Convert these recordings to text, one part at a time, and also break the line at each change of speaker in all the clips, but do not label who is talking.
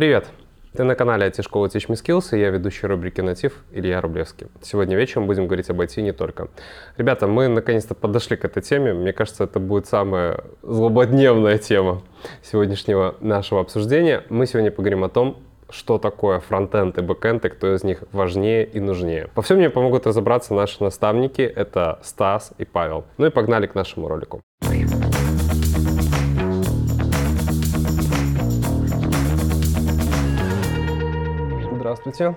Привет! Ты на канале IT-школы Teach Me Skills, и я ведущий рубрики «Натив» Илья Рублевский. Сегодня вечером будем говорить об IT и не только. Ребята, мы наконец-то подошли к этой теме. Мне кажется, это будет самая злободневная тема сегодняшнего нашего обсуждения. Мы сегодня поговорим о том, что такое фронтенд и бэкенд, и кто из них важнее и нужнее. Во всем мне помогут разобраться наши наставники. Это Стас и Павел. Ну и погнали к нашему ролику. Здравствуйте.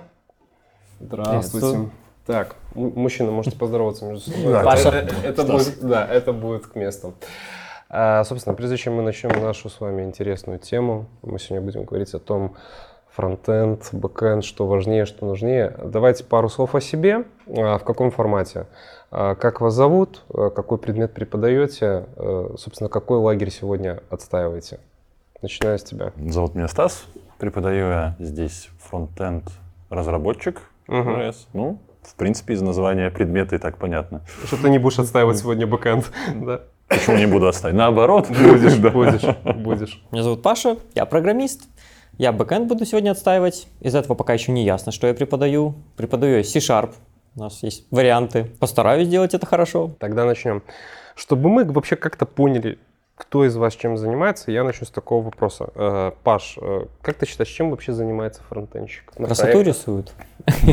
Здравствуйте. Так, мужчина, можете поздороваться между собой.
Да,
это,
Паша.
это- это будет, да, это будет к месту. А, собственно, прежде чем мы начнем нашу с вами интересную тему, мы сегодня будем говорить о том, фронтенд, бэкенд, что важнее, что нужнее. Давайте пару слов о себе, а, в каком формате. А, Как вас зовут, а, какой предмет преподаете, а, собственно, какой лагерь сегодня отстаиваете? Начиная с тебя.
Зовут меня Стас. Преподаю я здесь фронтенд разработчик.
Мгм.
JS. Ну, в принципе, из названия предмета и так понятно.
Что ты не будешь отстаивать сегодня бэкенд, да?
Почему не буду отстаивать? Наоборот.
Будешь,
Да.
будешь, будешь.
Меня зовут Паша, я программист. Я бэкэнд буду сегодня отстаивать. Из этого пока еще не ясно, что я преподаю. Преподаю я C-Sharp. У нас есть варианты. Постараюсь сделать это хорошо.
Тогда начнем. Чтобы мы вообще как-то поняли, кто из вас чем занимается, я начну с такого вопроса. Э, Паш, э, как ты считаешь, чем вообще занимается фронтенщик? На
Красоту
проектах?
рисуют.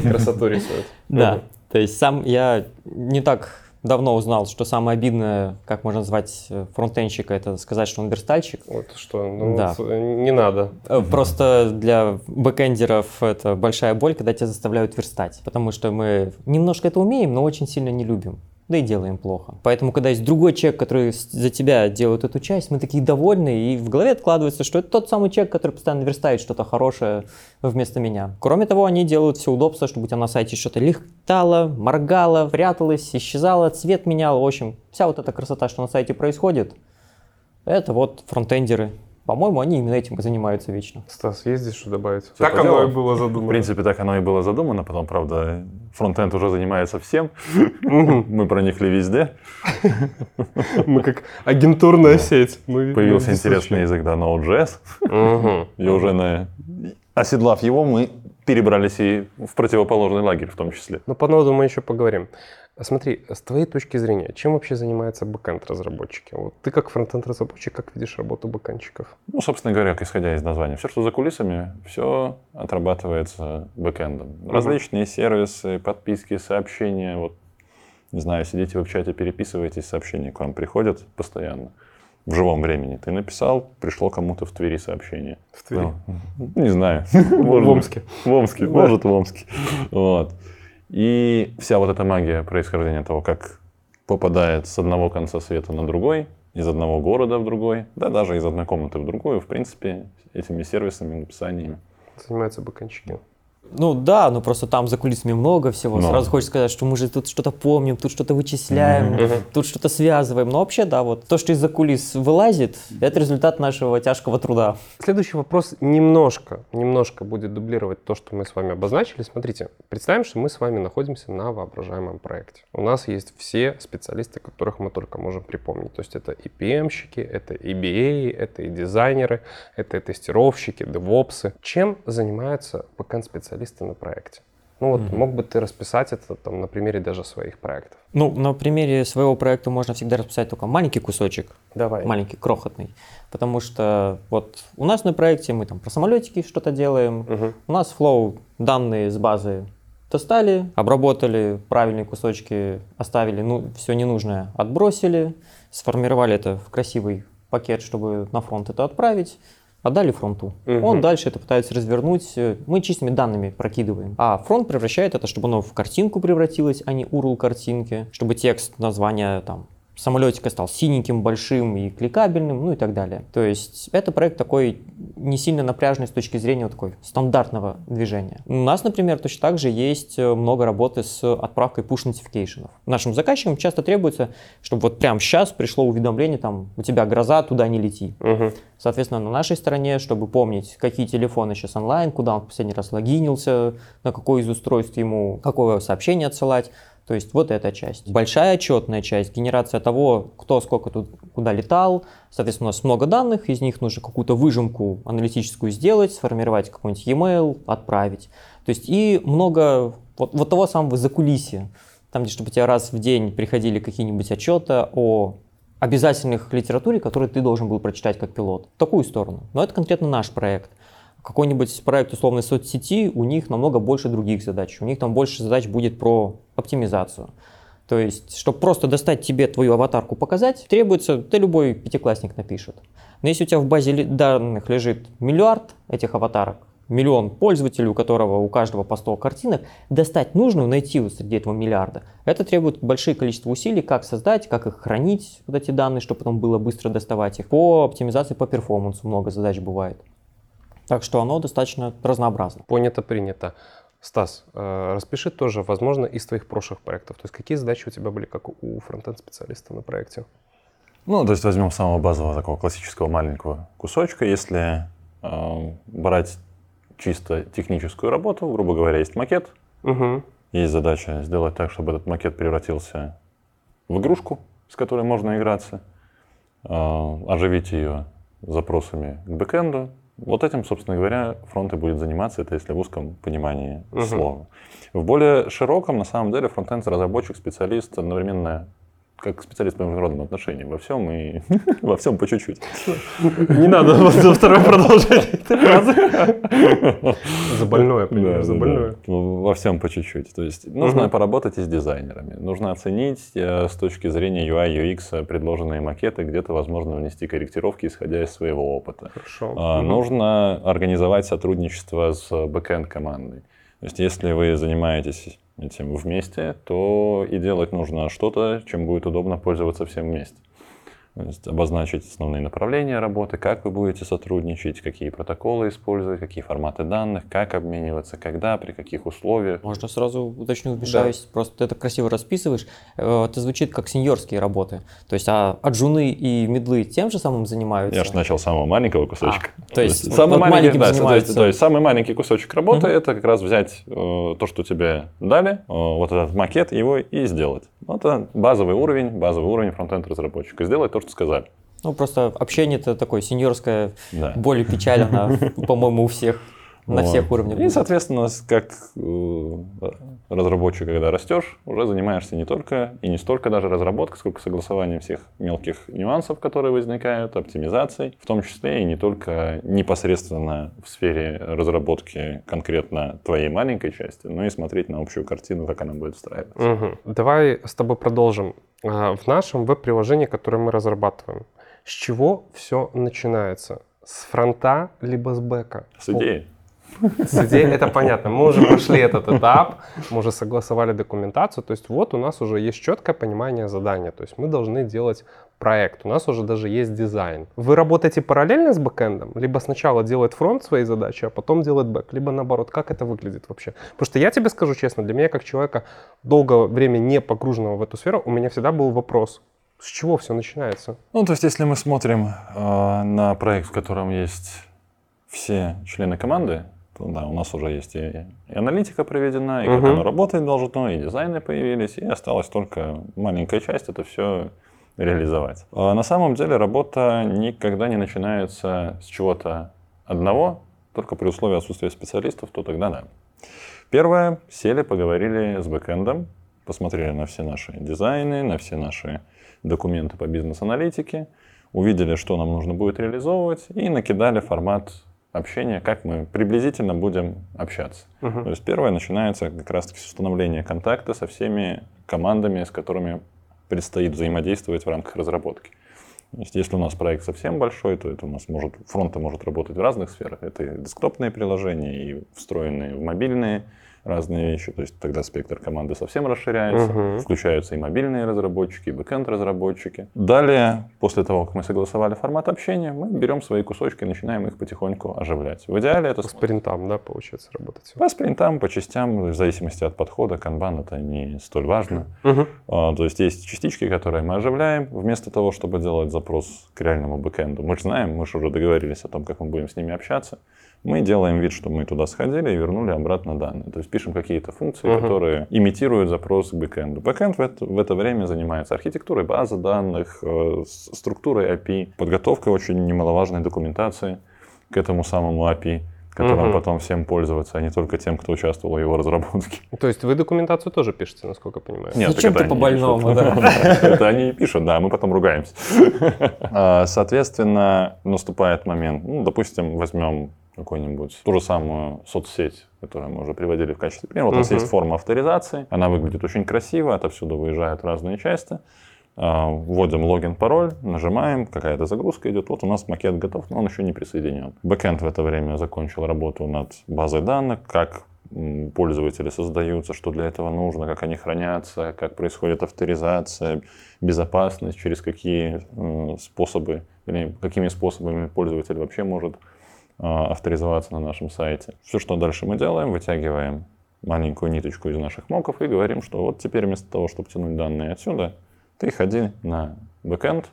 Красоту рисует.
Да. То есть сам я не так давно узнал, что самое обидное, как можно назвать э, фронтенщика, это сказать, что он верстальщик.
Вот что, ну,
Да.
вот, не надо.
Просто для бэкэндеров это большая боль, когда тебя заставляют верстать. Потому что мы немножко это умеем, но очень сильно не любим. Да и делаем плохо. Поэтому, когда есть другой человек, который за тебя делает эту часть, мы такие довольны, и в голове откладывается, что это тот самый человек, который постоянно верстает что-то хорошее вместо меня. Кроме того, они делают все удобства, чтобы у тебя на сайте что-то лихтало, моргало, пряталось, исчезало, цвет менял. В общем, вся вот эта красота, что на сайте происходит, это вот фронтендеры. По-моему, они именно этим и занимаются вечно.
Стас, есть здесь что добавить?
Всё
так оно и было
В
задумано.
принципе, так оно и было задумано. Потом, правда, фронтенд уже занимается всем. Мы проникли везде.
Мы как агентурная сеть.
Появился интересный язык, да, Node.js. И уже на... Оседлав его, мы перебрались и в противоположный лагерь в том числе.
Ну, по ноду мы еще поговорим. А Смотри, с твоей точки зрения, чем вообще занимаются бэкенд-разработчики? Вот ты как фронтенд-разработчик, как видишь работу бэкэндчиков?
Ну, собственно говоря, исходя из названия, все, что за кулисами, все отрабатывается бэкэндом. Различные сервисы, подписки, сообщения. Вот, не знаю, сидите вы в чате, переписываетесь, сообщения к вам приходят постоянно. В живом времени. Ты написал, пришло кому-то в Твери сообщение.
В Твери?
Ну, не знаю.
В Омске.
В Омске, может, в Омске. Вот. И вся вот эта магия происхождения того, как попадает с одного конца света на другой, из одного города в другой, да даже из одной комнаты в другую, в принципе, этими сервисами, написаниями.
Занимаются бэкэндчики.
Ну да, но просто там за кулисами много всего.
Много.
Сразу хочется сказать, что мы же тут что-то помним, тут что-то вычисляем,
Мгм.
тут что-то связываем. Но вообще, да, вот то, что из-за кулис вылазит, это результат нашего тяжкого труда.
Следующий вопрос немножко, немножко будет дублировать то, что мы с вами обозначили. Смотрите, представим, что мы с вами находимся на воображаемом проекте. У нас есть все специалисты, которых мы только можем припомнить. То есть это и PM-щики, это и BA, это и дизайнеры, это и тестировщики, девопсы. Чем занимаются бэкэнд-специалисты на проекте? Ну вот,
Мгм.
мог бы ты расписать это там, на примере даже своих проектов?
Ну, на примере своего проекта можно всегда расписать только маленький кусочек,
Давай.
маленький, крохотный. Потому что вот у нас на проекте мы там про самолетики что-то делаем,
Мгм.
У нас флоу данные с базы достали, обработали, правильные кусочки оставили, ну, все ненужное отбросили, сформировали это в красивый пакет, чтобы на фронт это отправить, отдали фронту.
Мгм.
Он дальше это пытается развернуть, мы чистыми данными прокидываем. А фронт превращает это, чтобы оно в картинку превратилось, а не URL картинки, чтобы текст названия там самолетика стал синеньким, большим и кликабельным, ну и так далее. То есть это проект такой не сильно напряженный с точки зрения вот такой стандартного движения. У нас, например, точно так же есть э, много работы с отправкой push notification. Нашим заказчикам часто требуется, чтобы вот прямо сейчас пришло уведомление, там, у тебя гроза, туда не лети.
Мгм.
Соответственно, на нашей стороне, чтобы помнить, какие телефоны сейчас онлайн, куда он в последний раз логинился, на какое из устройств ему какое сообщение отсылать, То есть вот эта часть. Большая отчетная часть, генерация того, кто сколько тут куда летал. Соответственно, у нас много данных, из них нужно какую-то выжимку аналитическую сделать, сформировать какой-нибудь e-mail, отправить. То есть и много вот, вот того самого закулисья. Там, где чтобы у тебя раз в день приходили какие-нибудь отчеты о обязательных литературе, которую ты должен был прочитать как пилот. В такую сторону. Но это конкретно наш проект. Какой-нибудь проект условной соцсети, у них намного больше других задач. У них там больше задач будет про оптимизацию. То есть, чтобы просто достать тебе твою аватарку показать, требуется, да любой пятиклассник напишет. Но если у тебя в базе данных лежит миллиард этих аватарок, миллион пользователей, у которого у каждого по 100 картинок, достать нужную, найти вот среди этого миллиарда. Это требует большое количество усилий, как создать, как их хранить, вот эти данные, чтобы потом было быстро доставать их. По оптимизации, по перформансу много задач бывает. Так что оно достаточно разнообразно.
Понято, принято. Стас, э, распиши тоже, возможно, из твоих прошлых проектов. То есть какие задачи у тебя были, как у фронтенд-специалиста на проекте?
Ну, то есть возьмем самого базового такого классического маленького кусочка. Если э, брать чисто техническую работу, грубо говоря, есть макет,
Угу.
есть задача сделать так, чтобы этот макет превратился в игрушку, с которой можно играться, э, оживить ее запросами к бэкэнду. Вот этим, собственно говоря, фронт и будет заниматься, это если в узком понимании
Мгм.
слова. В более широком, на самом деле, фронтенд разработчик, специалист одновременно как специалист по международным отношениям во всем и во всем по чуть-чуть.
Не надо за второе продолжение этой фразы. За больное, понимаешь, за больное.
Во всем по чуть-чуть. То есть нужно поработать и с дизайнерами. Нужно оценить э, с точки зрения UI, UX предложенные макеты, где-то, возможно, внести корректировки, исходя из своего опыта.
Хорошо.
А. Нужно организовать сотрудничество с бэкэнд командой. То есть, если вы занимаетесь этим вместе, то и делать нужно что-то, чем будет удобно пользоваться всем вместе. То есть обозначить основные направления работы, как вы будете сотрудничать, какие протоколы использовать, какие форматы данных, как обмениваться, когда, при каких условиях.
Можно сразу уточню, вмешаюсь, просто ты это красиво расписываешь. Э, Это звучит как сеньорские работы. То есть, а аджуны и медлы тем же самым занимаются?
Я же начал с самого маленького кусочка.
А, то есть
самый
вот
маленький, да, то есть-
занимаются.
то есть самый маленький кусочек работы
Мгм.
это как раз взять э, то, что тебе дали, э, вот этот макет, его и сделать. Вот это базовый уровень, базовый уровень фронтенд разработчика. Сделать то, что сказали.
Ну, просто общение-то такое сеньорское,
Да.
боль и печаль, она, по-моему, у всех, на
Вот.
всех уровнях.
И,
будет.
соответственно, как э, разработчик, когда растешь, уже занимаешься не только и не столько даже разработкой, сколько согласованием всех мелких нюансов, которые возникают, оптимизацией, в том числе и не только непосредственно в сфере разработки конкретно твоей маленькой части, но и смотреть на общую картину, как она будет встраиваться.
Мгм. Давай с тобой продолжим. А, В нашем веб-приложении, которое мы разрабатываем, с чего все начинается? С фронта либо с бэка?
С идеей.
Идеей это понятно. Мы уже прошли этот этап, мы уже согласовали документацию. То есть вот у нас уже есть четкое понимание задания. То есть мы должны делать проект. У нас уже даже есть дизайн. Вы работаете параллельно с бэкэндом? Либо сначала делает фронт свои задачи, а потом делает бэк? Либо наоборот, как это выглядит вообще? Потому что я тебе скажу честно, для меня как человека долгое время не погруженного в эту сферу, у меня всегда был вопрос, с чего все начинается?
Ну, то есть, если мы смотрим э, на проект, в котором есть все члены команды, да, у нас уже есть и, и аналитика проведена, и как
Мгм.
оно работать должно, и дизайны появились, и осталась только маленькая часть это все реализовать. А на самом деле работа никогда не начинается с чего-то одного, только при условии отсутствия специалистов, то тогда да. Первое, сели, поговорили с бэкэндом, посмотрели на все наши дизайны, на все наши документы по бизнес-аналитике, увидели, что нам нужно будет реализовывать, и накидали формат общения, как мы приблизительно будем общаться.
Мгм.
То есть первое начинается как раз-таки с установления контакта со всеми командами, с которыми предстоит взаимодействовать в рамках разработки. Есть если у нас проект совсем большой, то это у нас может, фронт может работать в разных сферах. Это и десктопные приложения, и встроенные в мобильные разные вещи. То есть тогда спектр команды совсем расширяется.
Мгм.
Включаются и мобильные разработчики, и бэкэнд-разработчики. Далее, после того, как мы согласовали формат общения, мы берем свои кусочки и начинаем их потихоньку оживлять. В идеале это
По спринтам, да, получается, работать.
по спринтам, по частям, в зависимости от подхода, канбан это не столь важно. А, То есть есть частички, которые мы оживляем, вместо того, чтобы делать запрос к реальному бэкэнду. Мы же знаем, мы же уже договорились о том, как мы будем с ними общаться. Мы делаем вид, что мы туда сходили и вернули обратно данные. То есть пишем какие-то функции,
Мгм.
которые имитируют запрос к бэкэнду. Бэкэнд в это, в это время занимается архитектурой базы данных, э, структурой API, подготовкой очень немаловажной документации к этому самому API, которым
Мгм.
потом всем пользоваться, а не только тем, кто участвовал в его разработке.
То есть вы документацию тоже пишете, насколько я понимаю?
Нет,
Зачем ты по-больному?
Это они и пишут, да, мы потом ругаемся. А, Соответственно, наступает момент, ну, допустим, возьмем какую-нибудь ту же самую соцсеть, которую мы уже приводили в качестве примера. Вот у нас есть форма авторизации, она выглядит очень красиво, отовсюду выезжают разные части. А, Вводим логин, пароль, нажимаем, какая-то загрузка идет. Вот у нас макет готов, но он еще не присоединен. Бэкэнд в это время закончил работу над базой данных, как пользователи создаются, что для этого нужно, как они хранятся, как происходит авторизация, безопасность, через какие м, способы, вернее, какими способами пользователь вообще может авторизоваться на нашем сайте. Все, что дальше мы делаем, вытягиваем маленькую ниточку из наших моков и говорим, что вот теперь вместо того, чтобы тянуть данные отсюда, ты ходи на бэкэнд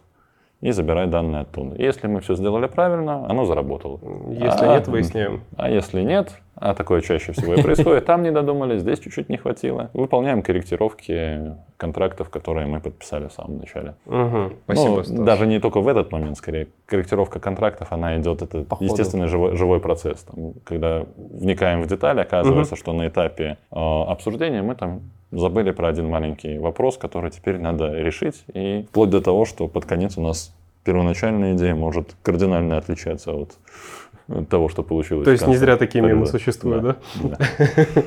и забирай данные оттуда. И Если мы все сделали правильно, оно заработало.
Если
А,
нет, выясняем.
А если нет, а такое чаще всего и происходит, там не додумали, здесь чуть-чуть не хватило, выполняем корректировки контрактов, которые мы подписали в самом начале.
Мгм. Спасибо,
Ну, даже не только в этот момент, скорее. Корректировка контрактов, она идет, это
По
естественный живой, живой процесс. Там, когда вникаем в детали, оказывается, что на этапе э, обсуждения мы там забыли про один маленький вопрос, который теперь надо решить. И вплоть до того, что под конец у нас первоначальная идея может кардинально отличаться от, от того, что получилось.
То есть не зря такие мемы
да,
существуют, да?
Да.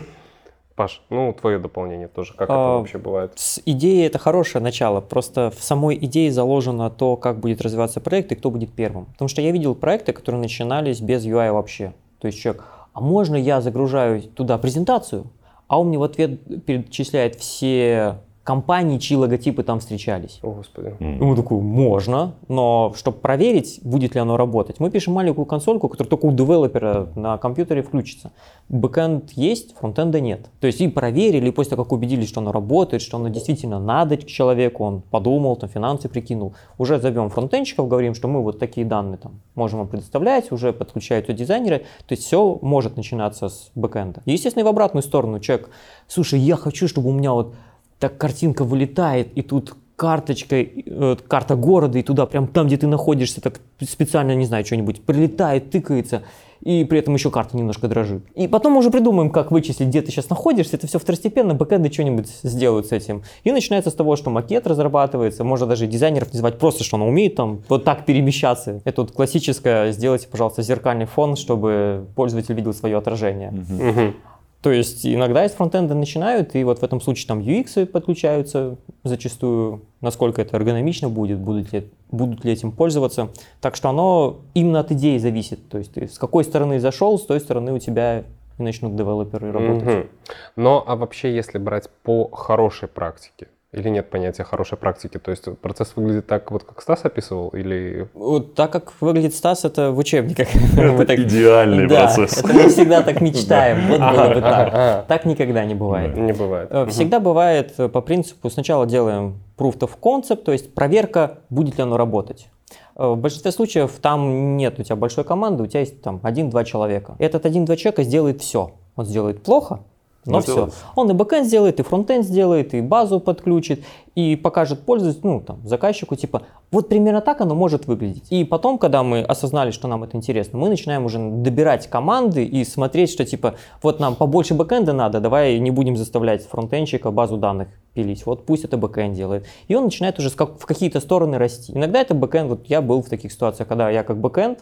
Паш, ну, твое дополнение тоже. Как
А,
это вообще бывает?
С идеей это хорошее начало, просто в самой идее заложено то, как будет развиваться проект и кто будет первым. Потому что я видел проекты, которые начинались без UI вообще. То есть человек, а можно я загружаю туда презентацию, а он мне в ответ перечисляет все компании, чьи логотипы там встречались.
О, господи.
И мы такой, можно, но чтобы проверить, будет ли оно работать, мы пишем маленькую консольку, которая только у девелопера на компьютере включится. Бэкэнд есть, фронтенда нет. То есть и проверили, и после того, как убедились, что оно работает, что оно действительно надо человеку, он подумал, там финансы прикинул, уже зовем фронтенщиков, говорим, что мы вот такие данные там можем вам предоставлять, уже подключаются дизайнеры, то есть все может начинаться с бэкэнда. И, естественно, и в обратную сторону человек, слушай, я хочу, чтобы у меня вот так картинка вылетает, и тут карточка, э, карта города, и туда прям там, где ты находишься, так специально, не знаю, что-нибудь прилетает, тыкается, и при этом еще карта немножко дрожит. И потом мы уже придумаем, как вычислить, где ты сейчас находишься, это все второстепенно, бэкэнды что-нибудь сделают с этим. И начинается с того, что макет разрабатывается, можно даже дизайнеров не звать, просто что он умеет там вот так перемещаться. Это вот классическое, сделайте, пожалуйста, зеркальный фон, чтобы пользователь видел свое отражение.
Мгм.
То есть иногда из фронтенда начинают, и вот в этом случае там UX подключаются зачастую, насколько это эргономично будет, будут ли, будут ли этим пользоваться. Так что оно именно от идеи зависит. То есть ты с какой стороны зашел, с той стороны у тебя начнут девелоперы работать.
Мгм. Но, а вообще, если брать по хорошей практике, или нет понятия хорошей практики, то есть процесс выглядит так, вот как Стас описывал, или...
Вот так как выглядит Стас, это в учебниках. Так-
идеальный
Да,
процесс.
это мы всегда так мечтаем. Вот было бы так. Так никогда не бывает.
Не бывает.
Э. Всегда бывает э, по принципу, сначала делаем proof of concept, то есть проверка, будет ли оно работать. Э, В большинстве случаев там нет у тебя большой команды, у тебя есть там один-два человека. Этот один-два человека сделает все. Он сделает плохо, но
Ну,
все.
сделает.
Он и бэкэнд сделает, и фронтенд сделает, и базу подключит, и покажет пользователю, ну, там, заказчику, типа, вот примерно так оно может выглядеть. И потом, когда мы осознали, что нам это интересно, мы начинаем уже добирать команды и смотреть, что, типа, вот нам побольше бэкэнда надо, давай не будем заставлять фронтенщика базу данных пилить, вот пусть это бэкэнд делает. И он начинает уже в какие-то стороны расти. Иногда это бэкэнд, вот я был в таких ситуациях, когда я как бэкэнд,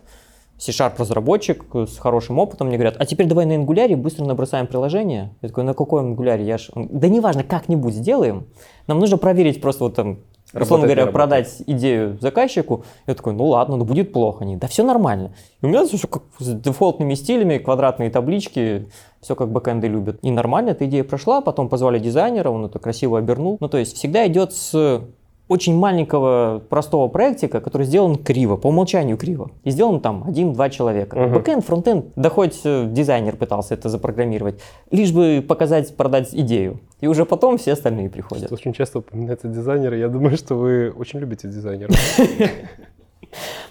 C-Sharp разработчик с хорошим опытом мне говорят, а теперь давай на Angular быстро набросаем приложение. Я такой, на каком Angular? Я ж... Он, Да неважно, как-нибудь сделаем. Нам нужно проверить просто вот там, условно
Работает, не
говоря, продать идею заказчику. Я такой, ну ладно, ну будет плохо. Они, да все нормально. И у меня все как с дефолтными стилями, квадратные таблички, все как бэкэнды любят. И нормально эта идея прошла, потом позвали дизайнера, он это красиво обернул. Ну то есть всегда идет с очень маленького простого проектика, который сделан криво, по умолчанию криво. И сделан там один-два человека.
Мгм.
Бэкэнд, фронтенд, да хоть э, дизайнер пытался это запрограммировать, лишь бы показать, продать идею. И уже потом все остальные приходят.
Очень часто упоминаются дизайнеры. Я думаю, что вы очень любите дизайнеров.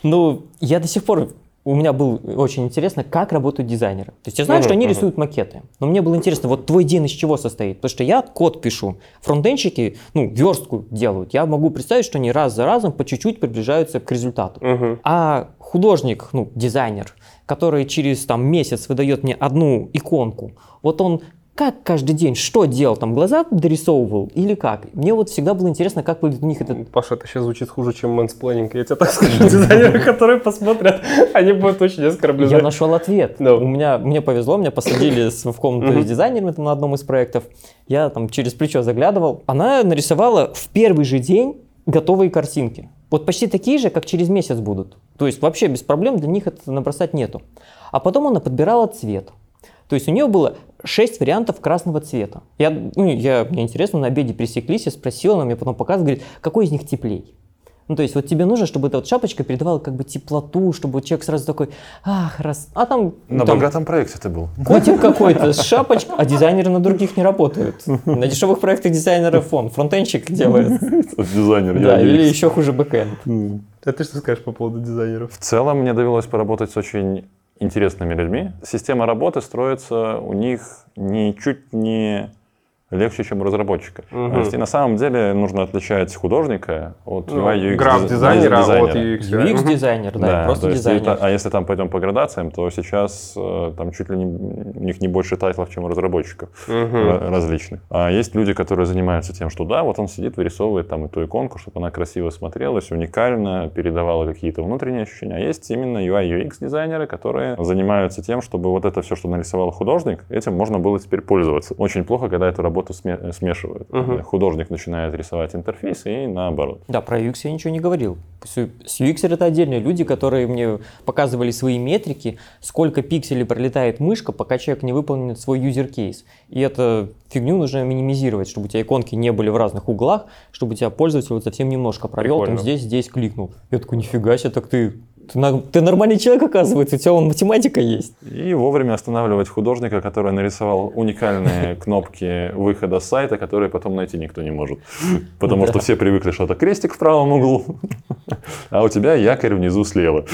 Ну, я до сих пор у меня было очень интересно, как работают дизайнеры. То есть я знаю,
Мгм,
что они
мгм.
рисуют макеты, но мне было интересно, вот твой день из чего состоит? Потому что я код пишу, фронтенщики, ну, верстку делают. Я могу представить, что они раз за разом по чуть-чуть приближаются к результату.
Мгм.
А художник, ну, дизайнер, который через там месяц выдает мне одну иконку, вот он как каждый день, что делал, там глаза дорисовывал или как? Мне вот всегда было интересно, как у них этот
Паша, это сейчас звучит хуже, чем мэнсплейнинг. Я тебе так скажу, дизайнеры, которые посмотрят, они будут очень оскорблены.
Я нашел ответ. У меня, мне повезло, меня посадили в комнату с дизайнерами там, на одном из проектов. Я там через плечо заглядывал. Она нарисовала в первый же день готовые картинки. Вот почти такие же, как через месяц будут. То есть вообще без проблем для них это набросать нету. А потом она подбирала цвет. То есть у нее было 6 вариантов красного цвета. Я, ну, я, мне интересно, на обеде пересеклись, я спросил, она мне потом показывает, говорит, какой из них теплей. Ну, то есть вот тебе нужно, чтобы эта вот шапочка передавала как бы теплоту, чтобы человек сразу такой, ах, раз... А там,
На
там
богатом проекте ты был.
котик какой-то с шапочкой, а дизайнеры на других не работают. На дешевых проектах дизайнеров фон, фронтенщик делает.
Дизайнер.
Да,
я
или еще хуже бэкэнд.
А ты что скажешь по поводу дизайнеров?
В целом мне довелось поработать с очень интересными людьми. Система работы строится у них ничуть не легче, чем у разработчика.
Мгм.
То есть и на самом деле нужно отличать художника от
Ну,
UI UX
граф-дизайнера,
дизайнера.
от UX. Мгм.
UX-дизайнер, да,
Да,
просто
то есть
дизайнер.
это- а если там пойдем по градациям, то сейчас э, там чуть ли не, у них не больше тайтлов, чем у разработчиков ра- различных. А есть люди, которые занимаются тем, что да, вот он сидит, вырисовывает там эту иконку, чтобы она красиво смотрелась, уникально, передавала какие-то внутренние ощущения. А есть именно UI UX дизайнеры, которые занимаются тем, чтобы вот это все, что нарисовал художник, этим можно было теперь пользоваться. Очень плохо, когда эту работу сме- смешивают.
Мгм.
Художник начинает рисовать интерфейс и наоборот.
Да, про UX я ничего не говорил. С UX это отдельные люди, которые мне показывали свои метрики, сколько пикселей пролетает мышка, пока человек не выполнит свой case. И эту фигню нужно минимизировать, чтобы у тебя иконки не были в разных углах, чтобы у тебя пользователь вот совсем немножко провел, там
Прикольно.
здесь, здесь кликнул. Я такой, нифига себе, так ты, ты, нормальный человек, оказывается, у тебя вон математика есть.
И вовремя останавливать художника, который нарисовал уникальные кнопки выхода с сайта, которые потом найти никто не может. Потому
Да.
что все привыкли, что это крестик в правом углу, а у тебя якорь внизу слева.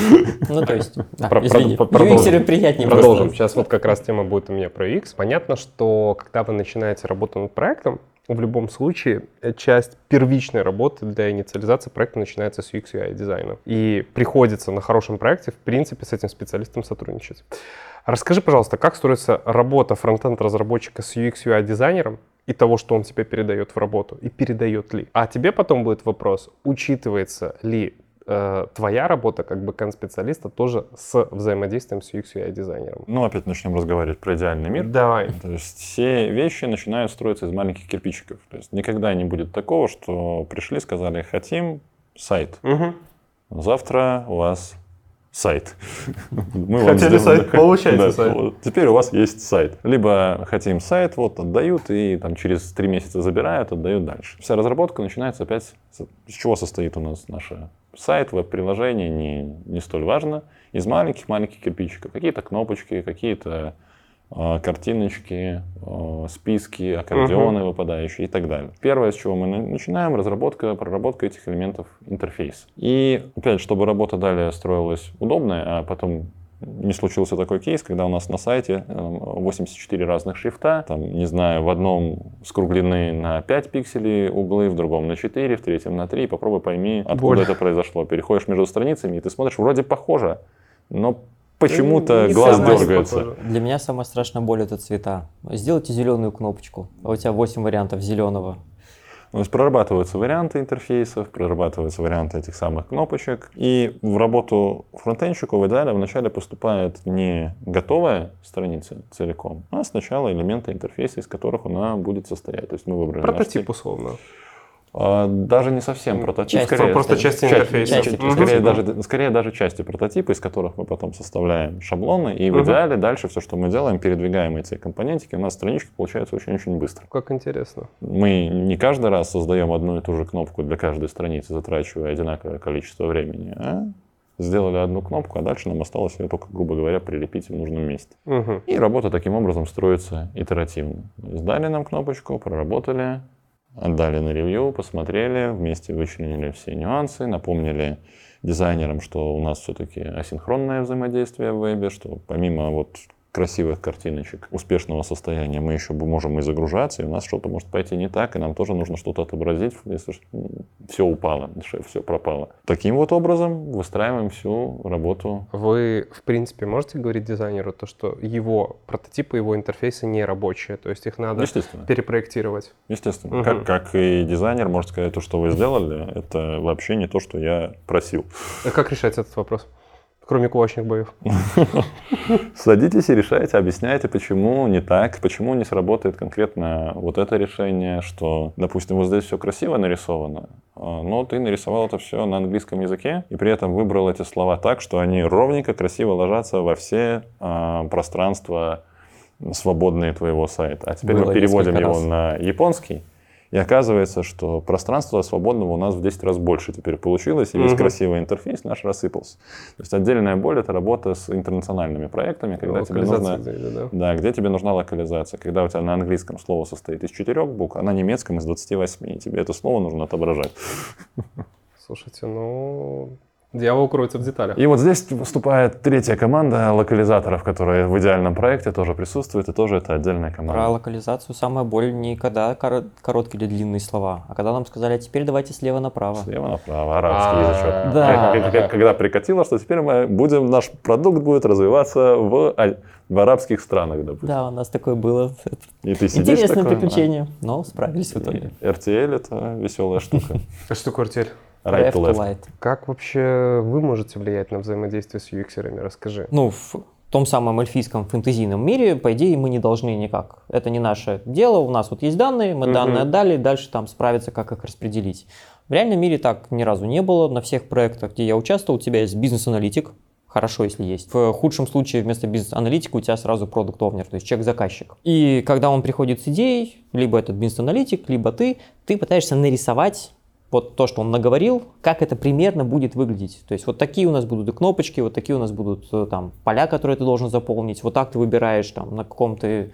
Ну, то есть, а,
Про-
извини,
про- продолжим.
UX приятнее
Продолжим. Сейчас вот как раз тема будет у меня про UX. Понятно, что когда вы начинаете работу над проектом, в любом случае э, часть первичной работы для инициализации проекта начинается с UX UI дизайна. И приходится на хорошем проекте, в принципе, с этим специалистом сотрудничать. Расскажи, пожалуйста, как строится работа фронтенд разработчика с UX UI дизайнером и того, что он тебе передает в работу, и передает ли. А тебе потом будет вопрос, учитывается ли э, твоя работа как бэкэнд специалиста тоже с взаимодействием с UX UI дизайнером.
Ну, опять начнем разговаривать про идеальный мир.
Давай.
То есть все вещи начинают строиться из маленьких кирпичиков. То есть никогда не будет такого, что пришли, сказали, хотим сайт.
Мгм.
Завтра у вас сайт. Мы
Хотели
сделаем-
сайт, получайте
Да,
сайт.
Теперь у вас есть сайт. Либо хотим сайт, вот отдают, и там через три месяца забирают, отдают дальше. Вся разработка начинается опять с чего состоит у нас наша сайт, веб-приложение, не, не столь важно. Из маленьких-маленьких кирпичиков. Какие-то кнопочки, какие-то а, картиночки, а, списки, аккордеоны выпадающие и так далее. Первое, с чего мы на- начинаем, разработка, проработка этих элементов интерфейса. И опять, чтобы работа далее строилась удобная, а потом не случился такой кейс, когда у нас на сайте э, 84 разных шрифта, там, не знаю, в одном скруглены на 5 пикселей углы, в другом на 4, в третьем на 3, попробуй пойми, откуда
Боль.
это произошло. Переходишь между страницами, и ты смотришь, вроде похоже, но почему-то
Не
глаз дергается.
похоже.
Для меня самая страшная боль это цвета. Сделайте зеленую кнопочку, а у тебя 8 вариантов зеленого.
То есть прорабатываются варианты интерфейсов, прорабатываются варианты этих самых кнопочек. И в работу фронтенщику в идеале вначале поступает не готовая страница целиком, а сначала элементы интерфейса, из которых она будет состоять. То есть мы выбрали
Прототип
тип.
условно.
А, даже не совсем прототип,
Часть.
скорее,
Просто части интерфейса.
части
Мгм.
скорее, даже, скорее даже части прототипа, из которых мы потом составляем шаблоны, и в
Мгм.
идеале дальше все, что мы делаем, передвигаем эти компонентики, у нас странички получаются очень-очень быстро.
Как интересно.
Мы не каждый раз создаем одну и ту же кнопку для каждой страницы, затрачивая одинаковое количество времени, а сделали одну кнопку, а дальше нам осталось ее только, грубо говоря, прилепить в нужном месте.
Мгм.
И работа таким образом строится итеративно. Сдали нам кнопочку, проработали, отдали на ревью, посмотрели, вместе вычленили все нюансы, напомнили дизайнерам, что у нас все-таки асинхронное взаимодействие в вебе, что помимо вот красивых картиночек успешного состояния мы еще можем и загружаться, и у нас что-то может пойти не так, и нам тоже нужно что-то отобразить, если все упало, все пропало. Таким вот образом выстраиваем всю работу.
Вы, в принципе, можете говорить дизайнеру то, что его прототипы, его интерфейсы не рабочие, то есть их надо перепроектировать?
Естественно. Угу. Как, как и дизайнер может сказать, то, что вы сделали, это вообще не то, что я просил.
А как решать этот вопрос? Кроме кулачных боев.
Садитесь и решайте, объясняйте, почему не так, почему не сработает конкретно вот это решение, что, допустим, вот здесь все красиво нарисовано, а, но ты нарисовал это все на английском языке, и при этом выбрал эти слова так, что они ровненько, красиво ложатся во все а, пространства свободные твоего сайта. А теперь Было мы переводим его раз. на японский, и оказывается, что пространство свободного у нас в 10 раз больше теперь получилось, и весь угу. красивый интерфейс наш рассыпался. То есть отдельная боль — это работа с интернациональными проектами, когда тебе нужно... Да? да, где тебе нужна локализация. Когда у тебя на английском слово состоит из четырех букв, а на немецком из 28, и тебе это слово нужно отображать.
Слушайте, ну, Дьявол кроется в деталях.
И вот здесь выступает третья команда локализаторов, которая в идеальном проекте тоже присутствует, и тоже это отдельная команда.
Про локализацию самая боль не когда короткие или длинные слова, а когда нам сказали, а теперь давайте слева направо.
Слева направо, арабский язычок. Да. Когда прикатило, что теперь мы будем, наш продукт будет развиваться в, в арабских странах, допустим.
Да, у нас такое было.
И ты
Интересное приключение, но справились в итоге.
RTL это веселая штука.
А что такое RTL?
Right to left. light.
Как вообще вы можете влиять на взаимодействие с UX-ерами? Расскажи.
Ну, в том самом эльфийском фэнтезийном мире, по идее, мы не должны никак. Это не наше дело. У нас вот есть данные, мы mm-hmm. данные отдали, дальше там справиться, как их распределить. В реальном мире так ни разу не было. На всех проектах, где я участвовал, у тебя есть бизнес-аналитик, хорошо, если есть. В худшем случае вместо бизнес-аналитика у тебя сразу продукт овнер то есть человек-заказчик. И когда он приходит с идеей, либо этот бизнес-аналитик, либо ты, ты пытаешься нарисовать вот то, что он наговорил, как это примерно будет выглядеть. То есть вот такие у нас будут и кнопочки, вот такие у нас будут э, там поля, которые ты должен заполнить, вот так ты выбираешь там на каком то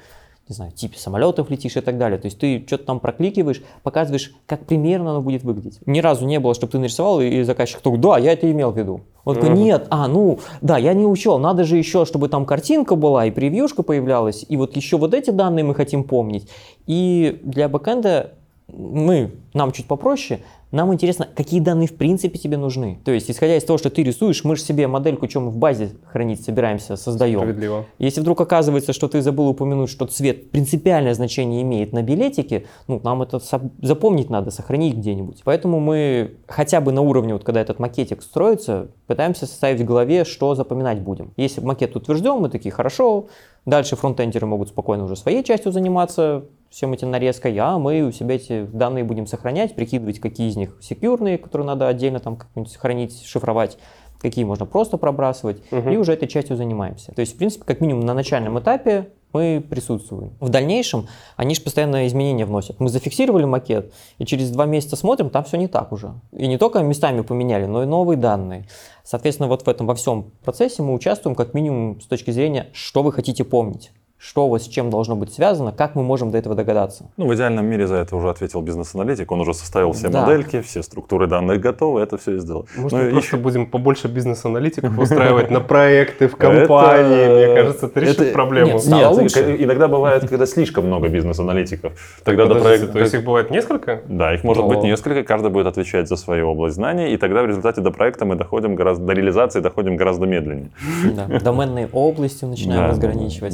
не знаю, типе самолетов летишь и так далее. То есть ты что-то там прокликиваешь, показываешь, как примерно оно будет выглядеть. Ни разу не было, чтобы ты нарисовал, и заказчик такой, да, я это имел в виду. Он такой, нет, а, ну, да, я не учел, надо же еще, чтобы там картинка была, и превьюшка появлялась, и вот еще вот эти данные мы хотим помнить. И для бэкэнда мы, нам чуть попроще, нам интересно, какие данные в принципе тебе нужны. То есть, исходя из того, что ты рисуешь, мы же себе модельку, что мы в базе хранить собираемся, создаем.
Справедливо.
Если вдруг оказывается, что ты забыл упомянуть, что цвет принципиальное значение имеет на билетике, ну, нам это запомнить надо, сохранить где-нибудь. Поэтому мы хотя бы на уровне, вот когда этот макетик строится, пытаемся составить в голове, что запоминать будем. Если макет утвержден, мы такие, хорошо, Дальше фронтендеры могут спокойно уже своей частью заниматься, всем этим нарезкой, а мы у себя эти данные будем сохранять, прикидывать, какие из них секьюрные, которые надо отдельно там как-нибудь хранить, шифровать, какие можно просто пробрасывать, угу. и уже этой частью занимаемся. То есть, в принципе, как минимум на начальном этапе мы присутствуем. В дальнейшем они же постоянно изменения вносят. Мы зафиксировали макет, и через два месяца смотрим, там все не так уже. И не только местами поменяли, но и новые данные. Соответственно, вот в этом во всем процессе мы участвуем как минимум с точки зрения, что вы хотите помнить что вас с чем должно быть связано, как мы можем до этого догадаться.
Ну, в идеальном мире за это уже ответил бизнес-аналитик, он уже составил все да. модельки, все структуры данных готовы, это все сделал.
Может, мы просто будем побольше бизнес-аналитиков устраивать на проекты в компании, мне кажется, это решит проблему.
Нет, иногда бывает, когда слишком много бизнес-аналитиков. Тогда до проекта...
То есть их бывает несколько?
Да, их может быть несколько, каждый будет отвечать за свою область знаний, и тогда в результате до проекта мы доходим гораздо, до реализации доходим гораздо медленнее.
Да, доменные области начинаем разграничивать.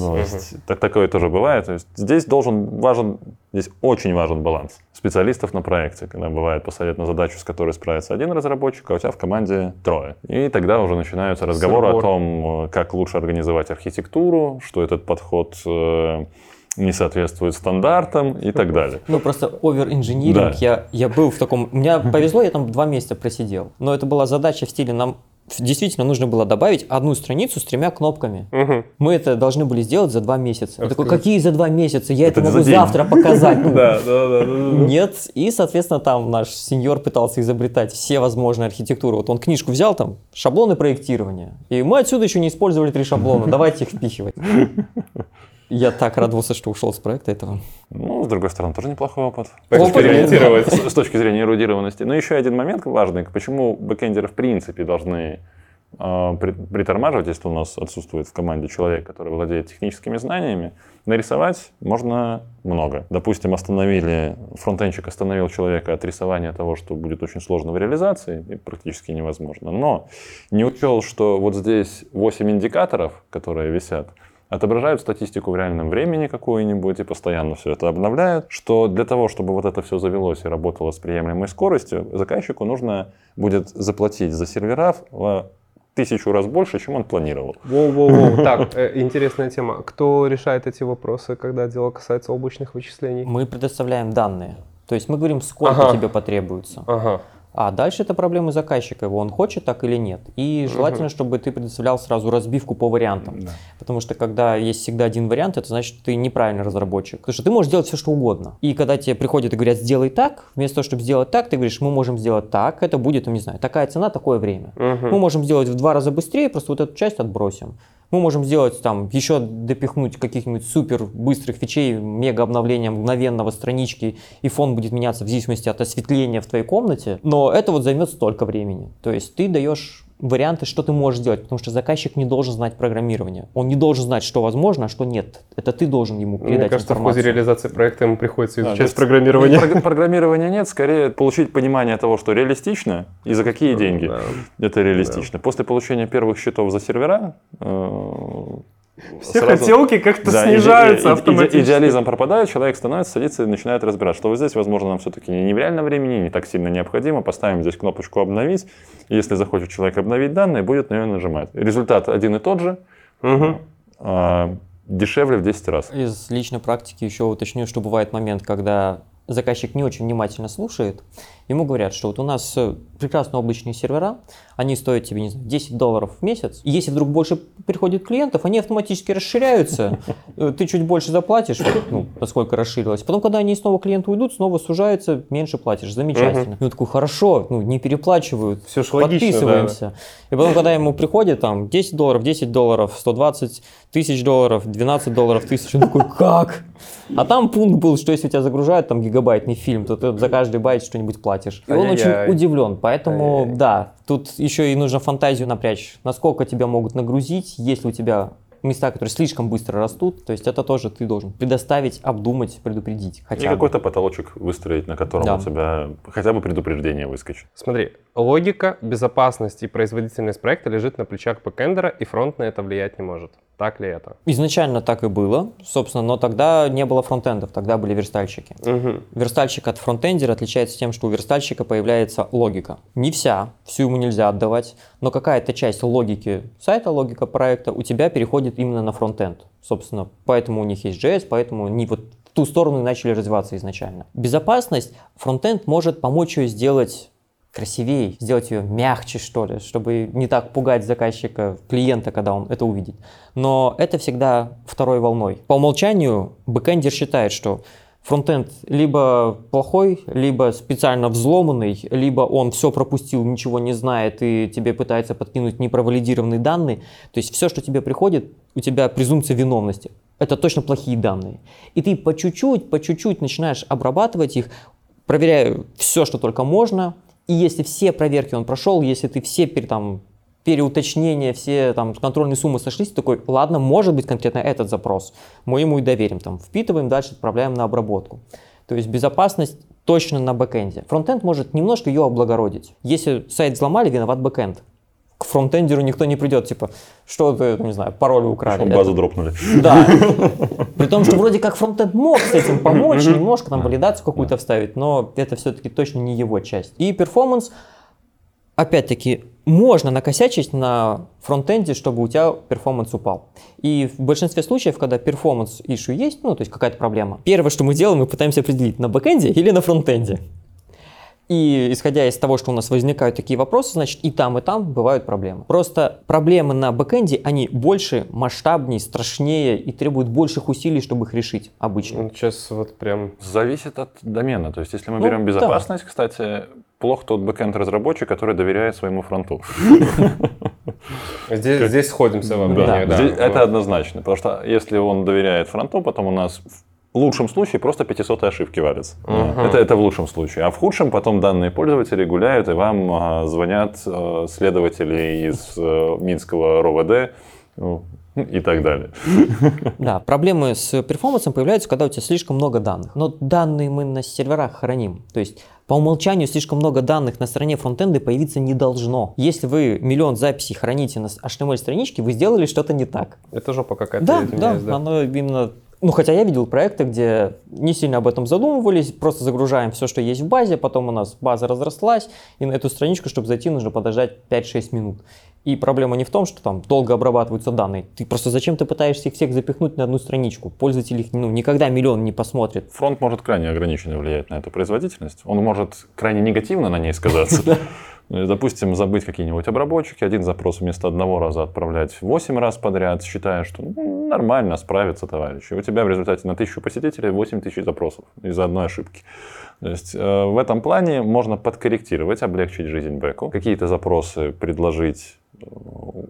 Так, такое тоже бывает. То есть здесь должен важен, здесь очень важен баланс специалистов на проекте, когда бывает посадят на задачу, с которой справится один разработчик, а у тебя в команде трое. И тогда уже начинаются разговоры Сырбор. о том, как лучше организовать архитектуру, что этот подход э, не соответствует стандартам и так далее.
Ну, просто овер-инжиниринг. Да. Я, я был в таком... Мне повезло, я там два месяца просидел. Но это была задача в стиле нам действительно нужно было добавить одну страницу с тремя кнопками. Угу. Мы это должны были сделать за два месяца. Я такой, какие за два месяца? Я это, это могу завтра показать. Ну, да, да, да, Нет. И, соответственно, там наш сеньор пытался изобретать все возможные архитектуры. Вот он книжку взял, там, шаблоны проектирования. И мы отсюда еще не использовали три шаблона. Давайте их впихивать. Я так радовался, что ушел с проекта этого.
Ну, с другой стороны, тоже неплохой опыт.
Поэкспериментировать.
С, с точки зрения эрудированности. Но еще один момент важный, почему бэкэндеры в принципе должны э, при- притормаживать, если у нас отсутствует в команде человек, который владеет техническими знаниями. Нарисовать можно много. Допустим, остановили, фронтенчик остановил человека от рисования того, что будет очень сложно в реализации и практически невозможно. Но не учел, что вот здесь 8 индикаторов, которые висят, отображают статистику в реальном времени какую-нибудь и постоянно все это обновляют, что для того, чтобы вот это все завелось и работало с приемлемой скоростью, заказчику нужно будет заплатить за сервера в тысячу раз больше, чем он планировал.
Воу-воу-воу. Так, э, интересная тема. Кто решает эти вопросы, когда дело касается облачных вычислений?
Мы предоставляем данные. То есть мы говорим, сколько
Ага.
тебе потребуется.
Ага.
А дальше это проблемы заказчика, его он хочет так или нет. И желательно, чтобы ты предоставлял сразу разбивку по вариантам.
Да.
Потому что когда есть всегда один вариант, это значит, ты неправильный разработчик. Потому что ты можешь делать все, что угодно. И когда тебе приходят и говорят, сделай так, вместо того, чтобы сделать так, ты говоришь, мы можем сделать так, это будет, ну, не знаю, такая цена, такое время. Мы можем сделать в два раза быстрее, просто вот эту часть отбросим. Мы можем сделать там, еще допихнуть каких-нибудь супер быстрых фичей, мега обновления мгновенного странички, и фон будет меняться в зависимости от осветления в твоей комнате, но это вот займет столько времени. То есть ты даешь варианты, что ты можешь сделать, потому что заказчик не должен знать программирование. Он не должен знать, что возможно, а что нет. Это ты должен ему передать
Мне кажется, в
информацию.
ходе реализации проекта ему приходится
Да,
изучать
то есть
программирование.
прог- Программирования нет, скорее получить понимание того, что реалистично и за какие деньги
Да.
это реалистично. После получения первых счетов за сервера э,
Все
сразу-
хотелки как-то
Да,
снижаются
иде-
автоматически.
Идеализм пропадает, человек становится, садится и начинает разбирать, что вот здесь, возможно, нам все-таки не в реальном времени, не так сильно необходимо. Поставим здесь кнопочку «Обновить». И если захочет человек обновить данные, будет на нее нажимать. Результат один и тот же,
Мгм.
а, дешевле в 10 раз.
Из личной практики еще уточню, что бывает момент, когда заказчик не очень внимательно слушает, ему говорят, что вот у нас э, прекрасные облачные сервера, они стоят тебе, не знаю, 10 долларов в месяц, и если вдруг больше приходит клиентов, они автоматически расширяются, Э, ты чуть больше заплатишь, ну, поскольку расширилось, потом, когда они снова клиенты уйдут, снова сужаются, меньше платишь, замечательно. Ну, такой, хорошо, ну, не переплачивают,
Всё ж логично, да.
подписываемся. И потом, когда ему приходит там 10 долларов, 10 долларов, 120 тысяч долларов, 12 долларов тысяч, он такой, как? А там пункт был, что если у тебя загружают там гигабайтный фильм, то ты за каждый байт что-нибудь платишь. И он очень удивлен, поэтому да, тут еще и нужно фантазию напрячь, насколько тебя могут нагрузить, если у тебя места, которые слишком быстро растут, то есть это тоже ты должен предоставить, обдумать, предупредить.
И
Хотя бы.
какой-то потолочек выстроить, на котором
Да.
у тебя хотя бы предупреждение выскочит.
Смотри, логика, безопасность и производительность проекта лежит на плечах бэкэндера, и фронт на это влиять не может. Так ли это?
Изначально так и было, собственно, но тогда не было фронтендов, тогда были верстальщики.
Мгм.
Верстальщик от фронтендера отличается тем, что у верстальщика появляется логика. Не вся, всю ему нельзя отдавать, но какая-то часть логики сайта, логика проекта у тебя переходит именно на фронтенд. Собственно, поэтому у них есть JS, поэтому они вот в ту сторону и начали развиваться изначально. Безопасность фронтенд может помочь ее сделать красивее, сделать ее мягче, что ли, чтобы не так пугать заказчика, клиента, когда он это увидит. Но это всегда второй волной. По умолчанию бэкэндер считает, что фронтенд либо плохой, либо специально взломанный, либо он все пропустил, ничего не знает и тебе пытается подкинуть непровалидированные данные. То есть все, что тебе приходит, у тебя презумпция виновности. Это точно плохие данные. И ты по чуть-чуть, по чуть-чуть начинаешь обрабатывать их, проверяя все, что только можно. И если все проверки он прошел, если ты все там, переуточнения, все там контрольные суммы сошлись, такой, ладно, может быть конкретно этот запрос, мы ему и доверим, там, впитываем, дальше отправляем на обработку. То есть безопасность точно на бэкэнде. Фронтенд может немножко ее облагородить. Если сайт взломали, виноват бэкэнд. К фронтендеру никто не придет, типа, что ты, не знаю, пароль украли. Это-
базу дропнули.
да. При том, что вроде как фронтенд мог с этим помочь, немножко там валидацию какую-то вставить, но это все-таки точно не его часть. И перформанс, опять-таки, можно накосячить на фронтенде, чтобы у тебя перформанс упал. И в большинстве случаев, когда performance issue есть, ну, то есть какая-то проблема, первое, что мы делаем, мы пытаемся определить, на бэкэнде или на фронтенде. И исходя из того, что у нас возникают такие вопросы, значит и там, и там бывают проблемы. Просто проблемы на бэкэнде, они больше, масштабнее, страшнее и требуют больших усилий, чтобы их решить обычно.
Ну, Сейчас вот прям...
Зависит от домена. То есть, если мы
Ну,
берем
да.
безопасность, кстати, плох тот бэкэнд-разработчик, который доверяет своему фронту.
Здесь, здесь сходимся во
Да,
мнении, да.
здесь это однозначно. Потому что если он доверяет фронту, потом у нас в лучшем случае просто 500 ошибки валятся.
Мгм.
Это, это в лучшем случае. А в худшем потом данные пользователи гуляют, и вам а, звонят а, следователи из а, Минского РОВД ну, и так далее.
Да, проблемы с перформансом появляются, когда у тебя слишком много данных. Но данные мы на серверах храним. То есть по умолчанию слишком много данных на стороне фронтенда появиться не должно. Если вы миллион записей храните на HTML-страничке, вы сделали что-то не так.
Это жопа какая-то,
Да,
я извиняюсь,
да, оно именно... Ну, хотя я видел проекты, где не сильно об этом задумывались, просто загружаем все, что есть в базе, потом у нас база разрослась, и на эту страничку, чтобы зайти, нужно подождать 5-6 минут. И проблема не в том, что там долго обрабатываются данные. Ты просто зачем ты пытаешься их всех запихнуть на одну страничку? Пользователь их ну, никогда миллион не посмотрит.
Фронт может крайне ограниченно влиять на эту производительность. Он может крайне негативно на ней сказаться. И, Допустим, забыть какие-нибудь обработчики, один запрос вместо одного раза отправлять 8 раз подряд, считая, что ну, нормально справится товарищ. И у тебя в результате на тысячу посетителей 8 тысяч запросов из-за одной ошибки. То есть э, в этом плане можно подкорректировать, облегчить жизнь бэку, какие-то запросы предложить э,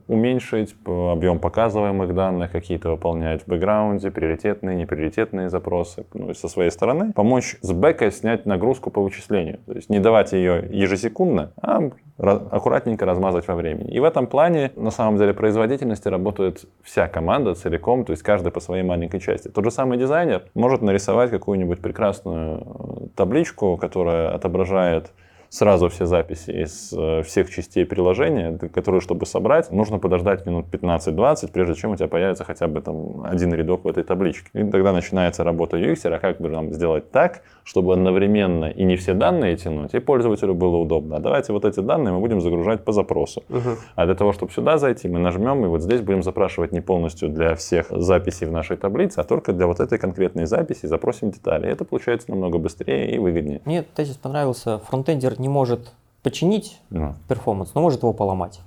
уменьшить п- объем показываемых данных, какие-то выполнять в бэкграунде, приоритетные, неприоритетные запросы. Ну, и со своей стороны помочь с бэка снять нагрузку по вычислению. То есть не давать ее ежесекундно, а ра- аккуратненько размазать во времени. И в этом плане, на самом деле, производительности работает вся команда целиком, то есть каждый по своей маленькой части. Тот же самый дизайнер может нарисовать какую-нибудь прекрасную э, табличку, которая отображает сразу все записи из э, всех частей приложения, которые, чтобы собрать, нужно подождать минут 15-20, прежде чем у тебя появится хотя бы там один рядок в этой табличке. И тогда начинается работа UX, а как бы нам сделать так, чтобы одновременно и не все данные тянуть, и пользователю было удобно. А давайте вот эти данные мы будем загружать по запросу.
Мгм.
А для того, чтобы сюда зайти, мы нажмем, и вот здесь будем запрашивать не полностью для всех записей в нашей таблице, а только для вот этой конкретной записи запросим детали. Это получается намного быстрее и выгоднее.
Мне тезис понравился. Фронтендер не может починить
Ну,
перформанс, но может его поломать.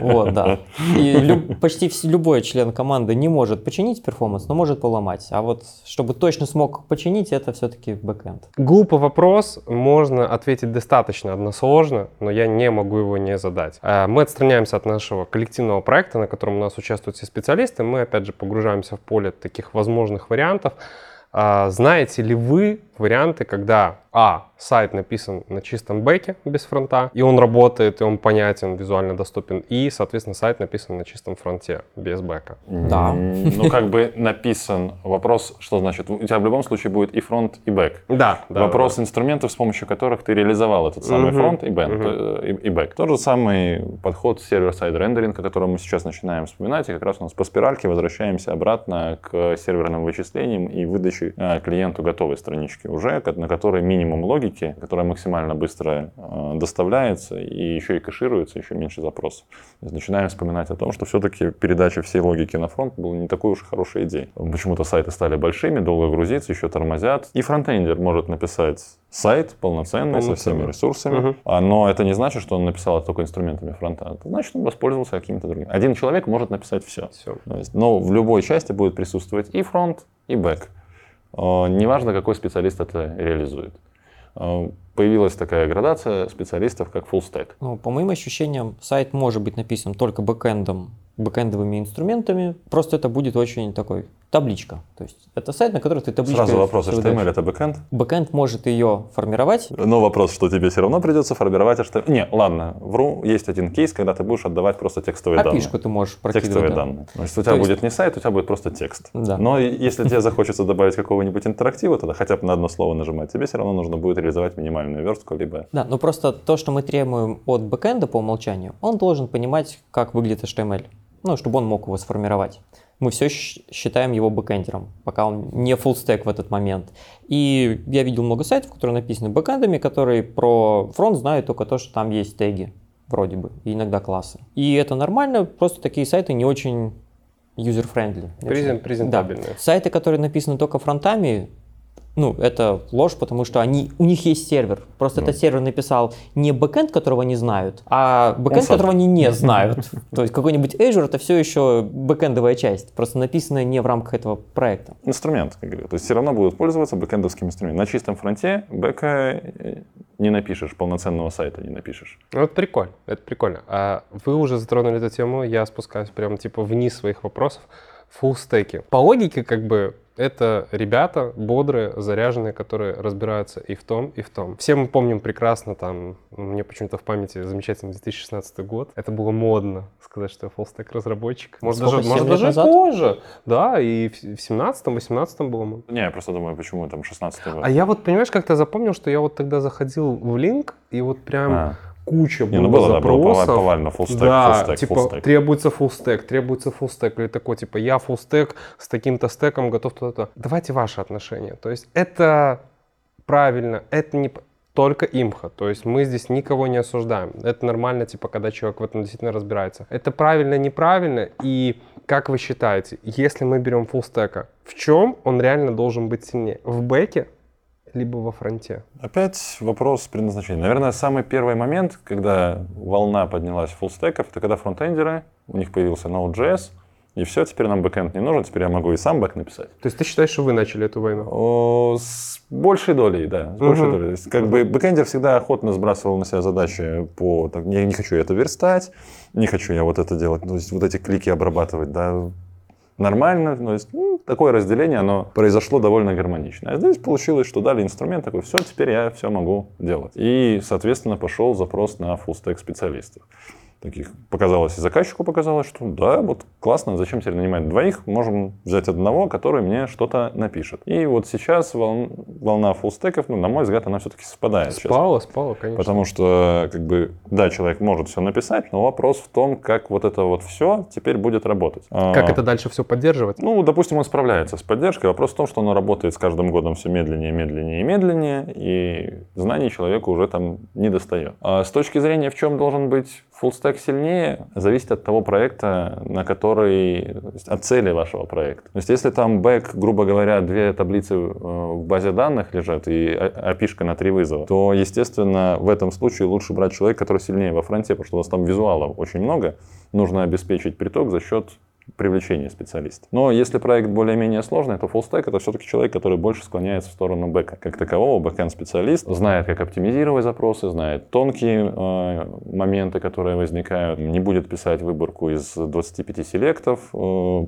Вот, да. И лю- почти вс- любой член команды не может починить перформанс, но может поломать. А вот чтобы точно смог починить, это все-таки бэкэнд.
Глупый вопрос, можно ответить достаточно односложно, но я не могу его не задать. Э, Мы отстраняемся от нашего коллективного проекта, на котором у нас участвуют все специалисты. Мы, опять же, погружаемся в поле таких возможных вариантов. А, Знаете ли вы варианты, когда А. Сайт написан на чистом бэке без фронта, и он работает, и он понятен, визуально доступен, и, соответственно, сайт написан на чистом фронте без бэка.
Да.
Ну, как бы написан вопрос, что значит, у тебя в любом случае будет и фронт, и бэк.
Да, да.
Вопрос инструментов, с помощью которых ты реализовал этот самый фронт и, бэк,
мгм.
э, и, и бэк. Тот же самый подход server-side rendering, о котором мы сейчас начинаем вспоминать, и как раз у нас по спиральке возвращаемся обратно к серверным вычислениям и выдаче э, клиенту готовой странички уже, на которой минимум логики, которая максимально быстро э, доставляется и еще и кэшируется, еще меньше запросов. Начинаем вспоминать о том, что все-таки передача всей логики на фронт была не такой уж и хорошей идеей. Почему-то сайты стали большими, долго грузиться, еще тормозят. И фронтендер может написать сайт полноценный, со всеми
Полноценный.
ресурсами. А, но это не значит, что он написал это только инструментами фронта. Это значит, он воспользовался каким-то другим. Один человек может написать все.
Все.
Но в любой части будет присутствовать и фронт, и бэк. Э, Неважно, какой специалист это реализует. Появилась такая градация специалистов, как full stack.
Ну, по моим ощущениям, сайт может быть написан только бэкэндом, бэкэндовыми инструментами. Просто это будет очень такой табличка. То есть это сайт, на который ты табличкой...
Сразу вопрос,
выдаешь.
HTML это бэкэнд?
Бэкэнд может ее формировать.
Но вопрос, что тебе все равно придется формировать HTML. Не, ладно, вру, есть один кейс, когда ты будешь отдавать просто текстовые данные.
API-шку ты можешь прокидывать.
Текстовые
да.
данные. То есть у тебя
То есть-
будет не сайт, у тебя будет просто текст.
Да.
Но если тебе захочется добавить какого-нибудь интерактива, тогда хотя бы на одно слово нажимать, тебе все равно нужно будет реализовать минимальную верстку, либо...
Да, но просто то, что мы требуем от бэкэнда по умолчанию, он должен понимать, как выглядит HTML. Ну, чтобы он мог его сформировать. Мы все считаем его бэкэндером, пока он не full stack в этот момент. И я видел много сайтов, которые написаны бэкэндами, которые про фронт знают только то, что там есть теги, вроде бы, и иногда классы. И это нормально, просто такие сайты не очень user-friendly.
Презентабельные.
Да. Сайты, которые написаны только фронтами, ну, это ложь, потому что они, у них есть сервер. Просто
Ну.
этот сервер написал не бэкэнд, которого они знают, а бэкэнд, которого они не знают. То есть какой-нибудь Azure это все еще бэкэндовая часть, просто написанная не в рамках этого проекта.
Инструмент, как говорю. То есть все равно будут пользоваться бэкэндовским инструментом. На чистом фронте бэка э, не напишешь, полноценного сайта не напишешь.
Ну, это прикольно, это прикольно. А вы уже затронули эту тему, я спускаюсь прямо типа вниз своих вопросов. Фуллстеки. По логике, как бы, это ребята бодрые, заряженные, которые разбираются и в том, и в том. Все мы помним прекрасно, там, мне почему-то в памяти замечательный 2016 год. Это было модно сказать, что я фуллстек разработчик. Может,
Сколько,
даже, может, даже
назад?
позже. Да, и в 17-18 было модно.
Не, я просто думаю, почему там 16 год.
А я вот, понимаешь, как-то запомнил, что я вот тогда заходил в линк, и вот прям
А.
куча
Не,
было
ну было, да,
запросов.
поваль- повально, фуллстек,
да,
фуллстек,
типа
фуллстек.
требуется фуллстек, требуется фуллстек, или такой, типа, я фуллстек с таким-то стеком готов туда-то. Давайте ваши отношения. То есть это правильно, это не только ИМХО. То есть мы здесь никого не осуждаем. Это нормально, типа, когда человек в этом действительно разбирается. Это правильно, неправильно. И как вы считаете, если мы берем фуллстека, в чем он реально должен быть сильнее? В бэке либо во фронте?
Опять вопрос предназначения. Наверное, самый первый момент, когда волна поднялась фуллстеков, это когда фронтендеры, у них появился Node.js, и все, теперь нам бэкэнд не нужен, теперь я могу и сам бэк написать.
То есть ты считаешь, что вы начали эту войну?
О, с большей долей, да, с большей
Мгм.
долей. Как бы бэкэндер всегда охотно сбрасывал на себя задачи по, так, я не хочу это верстать, не хочу я вот это делать, то есть вот эти клики обрабатывать, да, нормально, то есть ну, такое разделение, оно произошло довольно гармонично. А здесь получилось, что дали инструмент такой, все, теперь я все могу делать. И, соответственно, пошел запрос на full-stack специалистов. Таких показалось, и заказчику показалось, что да, вот классно, зачем теперь нанимать двоих, можем взять одного, который мне что-то напишет. И вот сейчас волн- волна фуллстеков, ну, на мой взгляд, она все-таки совпадает. сейчас.
Спала, спала, конечно.
Потому что, как бы, да, человек может все написать, но вопрос в том, как вот это вот все теперь будет работать.
Как
А,
это дальше все поддерживать?
Ну, допустим, он справляется с поддержкой. Вопрос в том, что оно работает с каждым годом все медленнее, медленнее и медленнее, и знаний человеку уже там не достает. А с точки зрения, в чем должен быть фуллстек сильнее, зависит от того проекта, на который, от цели вашего проекта. То есть, если там бэк, грубо говоря, две таблицы э, в базе данных лежат и API-шка на три вызова, то, естественно, в этом случае лучше брать человека, который сильнее во фронте, потому что у вас там визуалов очень много, нужно обеспечить приток за счет привлечения специалиста. Но если проект более-менее сложный, то stack это все-таки человек, который больше склоняется в сторону бэка. Как такового, бэкэнд специалист знает, как оптимизировать запросы, знает тонкие э, моменты, которые возникают, не будет писать выборку из 25 селектов, э,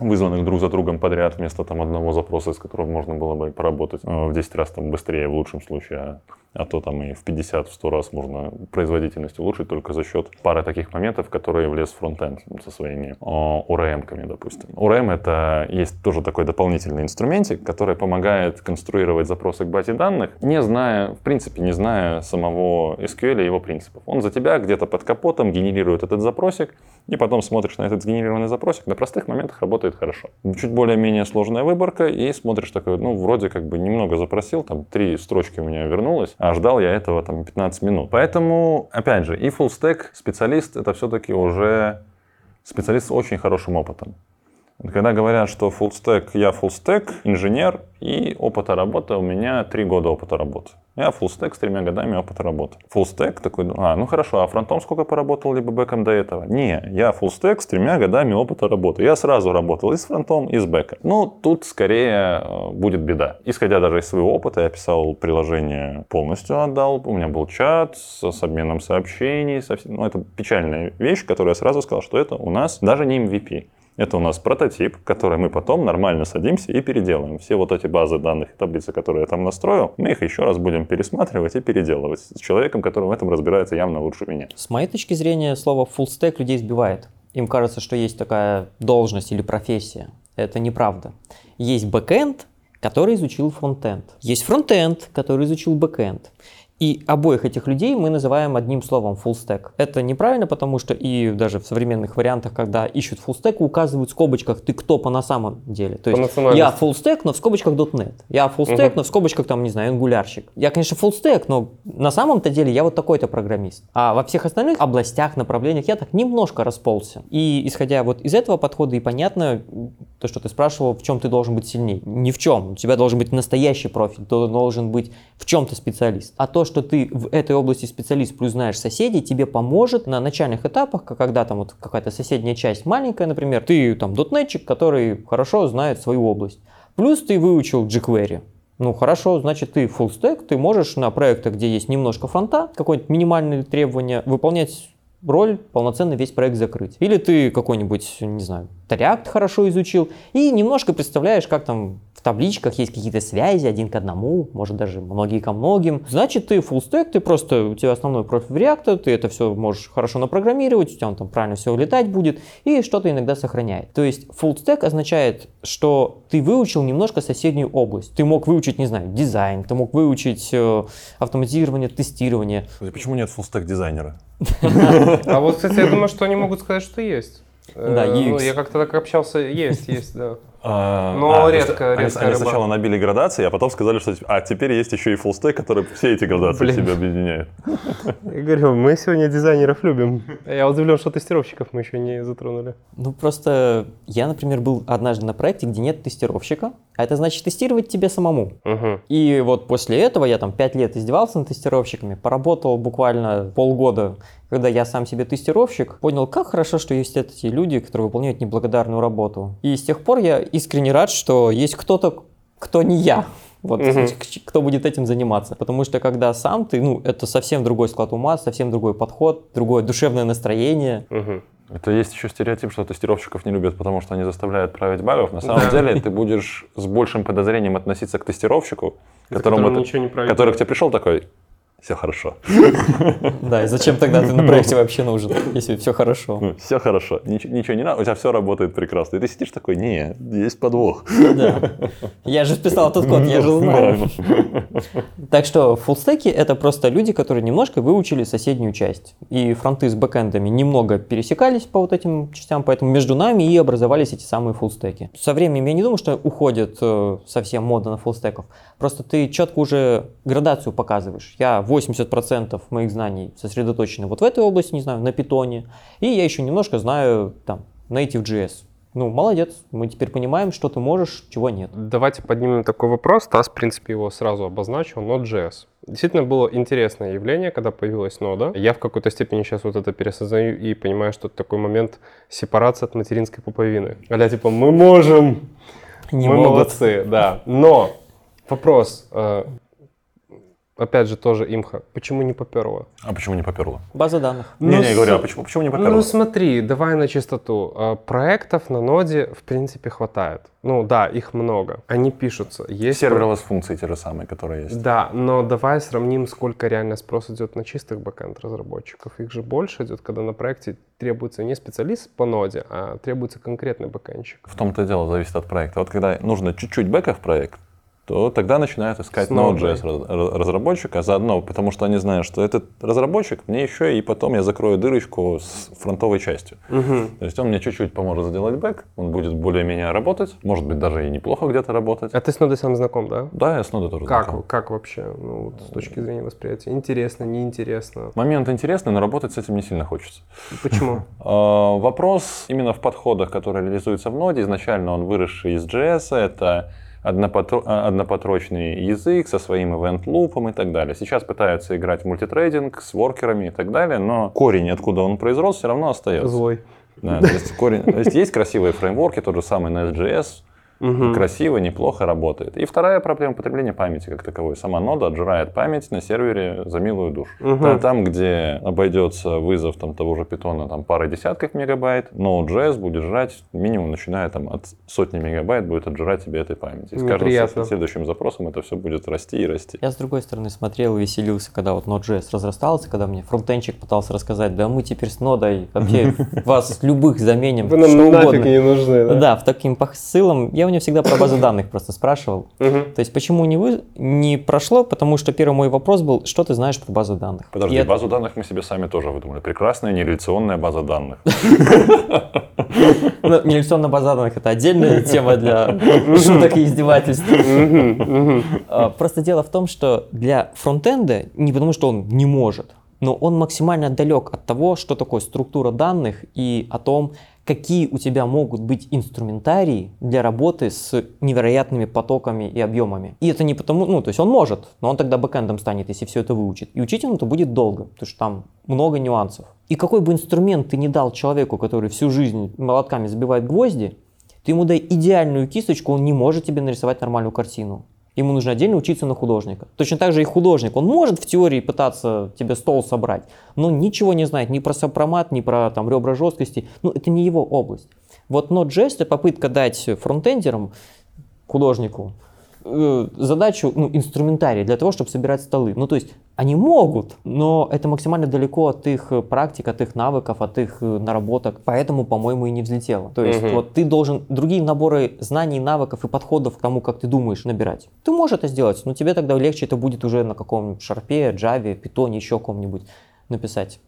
вызванных друг за другом подряд, вместо там одного запроса, с которым можно было бы поработать э, в 10 раз там быстрее в лучшем случае, а, а то там и в 50, в 100 раз можно производительность улучшить только за счет пары таких моментов, в которые влез фронтенд со своими ORM-ками, допустим. ORM это есть тоже такой дополнительный инструментик, который помогает конструировать запросы к базе данных, не зная, в принципе, не зная самого SQL и его принципов. Он за тебя где-то под капотом генерирует этот запросик, и потом смотришь на этот сгенерированный запросик, на простых моментах работает хорошо. Чуть более-менее сложная выборка, и смотришь такой, ну, вроде как бы немного запросил, там три строчки у меня вернулось, а ждал я этого там 15 минут. Поэтому, опять же, и full stack специалист это все-таки уже специалист с очень хорошим опытом. Когда говорят, что full stack, я full stack, инженер, и опыта работы у меня три года опыта работы. Я full stack с тремя годами опыта работы. Full stack такой, а, ну хорошо, а фронтом сколько поработал, либо бэком до этого? Не, я stack с тремя годами опыта работы. Я сразу работал и с фронтом, и с бэком. Ну, тут скорее э, будет беда. Исходя даже из своего опыта, я писал приложение полностью отдал. У меня был чат с, с обменом сообщений. со Ну, это печальная вещь, которую я сразу сказал, что это у нас даже не MVP. Это у нас прототип, который мы потом нормально садимся и переделаем. Все вот эти базы данных и таблицы, которые я там настроил, мы их еще раз будем пересматривать и переделывать с человеком, который в этом разбирается явно лучше меня.
С моей точки зрения, слово full stack людей сбивает. Им кажется, что есть такая должность или профессия. Это неправда. Есть бэкэнд, который изучил фронтенд. Есть фронтенд, который изучил бэкэнд. И обоих этих людей мы называем одним словом full stack. Это неправильно, потому что и даже в современных вариантах, когда ищут full stack, указывают в скобочках ты кто по на самом деле. То есть я full stack, но в скобочках .NET. Я full stack,
Мгм.
но в скобочках там, не знаю, ангулярщик. Я, конечно, full stack, но на самом-то деле я вот такой-то программист. А во всех остальных областях, направлениях я так немножко расползся. И исходя вот из этого подхода и понятно, то, что ты спрашивал, в чем ты должен быть сильней. Ни в чем. У тебя должен быть настоящий профиль, ты должен быть в чем-то специалист. А то, что ты в этой области специалист плюс знаешь соседей, тебе поможет на начальных этапах, когда там вот какая-то соседняя часть маленькая, например, ты там дотнетчик, который хорошо знает свою область. Плюс ты выучил jQuery. Ну хорошо, значит ты full stack, ты можешь на проектах, где есть немножко фронта, какое-нибудь минимальное требование, выполнять роль полноценно весь проект закрыть. Или ты какой-нибудь, не знаю, React хорошо изучил и немножко представляешь, как там в табличках есть какие-то связи один к одному, может даже многие ко многим. Значит, ты full stack, ты просто, у тебя основной профиль React, ты это все можешь хорошо напрограммировать, у тебя он там правильно все летать будет и что-то иногда сохраняет. То есть full stack означает, что ты выучил немножко соседнюю область. Ты мог выучить, не знаю, дизайн, ты мог выучить э, автоматизирование, тестирование.
Почему нет фуллстек дизайнера?
А вот, кстати, я думаю, что они могут сказать, что есть.
Да,
Э, ну,
UX.
я как-то так общался, есть, есть, да.
А,
Но
а,
редко-
они-
редко
Они,
рыба.
сначала набили градации, а потом сказали, что а теперь есть еще и фуллстек, который все эти градации
Блин.
в себе объединяет.
Я говорю, мы сегодня дизайнеров любим. Я удивлен, что тестировщиков мы еще не затронули.
Ну просто я, например, был однажды на проекте, где нет тестировщика, а это значит тестировать тебе самому.
Угу.
И вот после этого я там 5 лет издевался над тестировщиками, поработал буквально полгода, когда я сам себе тестировщик, понял, как хорошо, что есть эти люди, которые выполняют неблагодарную работу. И с тех пор я искренне рад, что есть кто-то, кто не я. Вот к- кто будет этим заниматься. Потому что когда сам ты, ну, это совсем другой склад ума, совсем другой подход, другое душевное настроение.
Угу.
Это есть еще стереотип, что тестировщиков не любят, потому что они заставляют править багов. На самом
Да.
деле ты будешь с большим подозрением относиться к тестировщику, которому
Которому
ты-
ничего не правит.
который к тебе пришел такой, все хорошо.
Да, и зачем тогда ты на проекте вообще нужен, если все хорошо?
все хорошо, ничего, ничего не надо, у тебя все работает прекрасно. И ты сидишь такой, не, есть подвох.
Да. Я же вписал этот код, я же знаю. Так что фуллстеки это просто люди, которые немножко выучили соседнюю часть. И фронты с бэкэндами немного пересекались по вот этим частям, поэтому между нами и образовались эти самые фуллстеки. Со временем я не думаю, что уходит э, совсем мода на фуллстеков. Просто ты четко уже градацию показываешь. Я 80% моих знаний сосредоточены вот в этой области, не знаю, на питоне. И я еще немножко знаю там Native.js. Ну, молодец, мы теперь понимаем, что ты можешь, чего нет.
Давайте поднимем такой вопрос. Тас, в принципе, его сразу обозначил. Node.js. Действительно было интересное явление, когда появилась нода. Я в какой-то степени сейчас вот это пересоздаю и понимаю, что это такой момент сепарации от материнской пуповины. А типа, мы можем,
Не
мы
могут.
молодцы, да. Но вопрос, э, опять же, тоже имха. Почему не поперло?
А почему не поперло?
База данных.
Ну,
Не, не, говорю, а почему, почему не
Ну
поперло?
смотри, давай на чистоту. Э, Проектов на ноде, в принципе, хватает. Ну да, их много. Они пишутся. Есть про-
Serverless функции те же самые, которые есть.
Да, но давай сравним, сколько реально спрос идет на чистых бэкэнд разработчиков. Их же больше идет, когда на проекте требуется не специалист по ноде, а требуется конкретный бэкэндщик.
В том-то и дело, зависит от проекта. Вот когда нужно чуть-чуть бэка в проект, то тогда начинают искать. Node.js раз- раз- разработчика заодно, потому что они знают, что этот разработчик мне еще и потом я закрою дырочку с фронтовой частью. То есть он мне чуть-чуть поможет сделать бэк, он будет более-менее работать, может быть даже и неплохо где-то работать.
А ты с нодой сам знаком, да?
Да, я с нодой тоже
Как,
знаком.
как вообще, ну, вот с точки зрения восприятия? Интересно, неинтересно?
Момент интересный, но работать с этим не сильно хочется.
Почему?
А, Вопрос именно в подходах, которые реализуются в ноде. Изначально он выросший из JS, это однопотрочный язык со своим event-лупом и так далее. Сейчас пытаются играть в мультитрейдинг с воркерами и так далее, но корень, откуда он произрос, все равно остается.
Злой.
Да, то, есть корень, то есть есть красивые фреймворки, тот же самый Nest.js,
Мгм.
красиво, неплохо работает. И вторая проблема потребления памяти как таковой. Сама нода отжирает память на сервере за милую душу. Та- Там, где обойдется вызов там, того же питона там, пары десятков мегабайт, Node.js будет жрать минимум, начиная там, от сотни мегабайт, будет отжирать тебе этой памяти. И с каждым следующим запросом это все будет расти и расти.
Я с другой стороны смотрел и веселился, когда вот Node.js разрастался, когда мне фронтенчик пытался рассказать, да мы теперь с нодой вообще вас любых заменим,
Вы нам
что
нафиг
угодно.
не нужны, да?
Да, в таким посылом я у него всегда про базы данных просто спрашивал. То есть почему не, вы, не прошло? Потому что первый мой вопрос был, что ты знаешь про базу данных?
Подожди,
И это-
базу данных мы себе сами тоже выдумали. Прекрасная нереляционная база данных.
Ну, нереляционная база данных это отдельная тема для шуток и издевательств. А, Просто дело в том, что для фронтенда, не потому что он не может, но он максимально далек от того, что такое структура данных и о том, какие у тебя могут быть инструментарии для работы с невероятными потоками и объемами. И это не потому, ну, то есть он может, но он тогда бэкэндом станет, если все это выучит. И учить он это будет долго, потому что там много нюансов. И какой бы инструмент ты не дал человеку, который всю жизнь молотками забивает гвозди, ты ему дай идеальную кисточку, он не может тебе нарисовать нормальную картину. Ему нужно отдельно учиться на художника. Точно так же и художник. Он может в теории пытаться тебе стол собрать, но ничего не знает ни про сопромат, ни про там, ребра жесткости. Ну, это не его область. Вот Node.js это попытка дать фронтендерам, художнику, э, задачу, ну, инструментарий для того, чтобы собирать столы. Ну, то есть они могут, но это максимально далеко от их э, практик, от их навыков, от их э, наработок. Поэтому, по-моему, и не взлетело. То есть
Мгм.
вот ты должен другие наборы знаний, навыков и подходов к тому, как ты думаешь, набирать. Ты можешь это сделать, но тебе тогда легче это будет уже на каком-нибудь шарпе, джаве, питоне, еще ком-нибудь написать.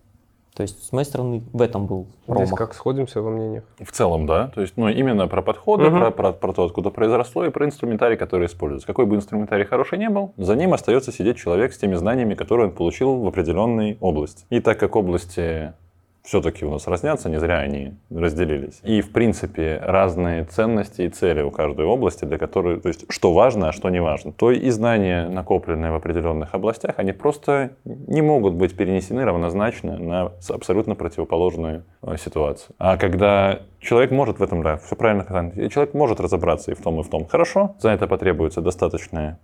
То есть с моей стороны в этом был
Здесь
промах.
как сходимся во мнениях.
В целом, да. То есть, ну, именно про подходы,
Мгм.
про, про, про то, откуда произросло, и про инструментарий, который используется. Какой бы инструментарий хороший не был, за ним остается сидеть человек с теми знаниями, которые он получил в определенной области. И так как области все-таки у нас разнятся, не зря они разделились. И, в принципе, разные ценности и цели у каждой области, для которой, то есть, что важно, а что не важно. То и знания, накопленные в определенных областях, они просто не могут быть перенесены равнозначно на абсолютно противоположную э, ситуацию. А когда человек может в этом, да, все правильно, Казан, и человек может разобраться и в том, и в том. Хорошо, за это потребуется достаточно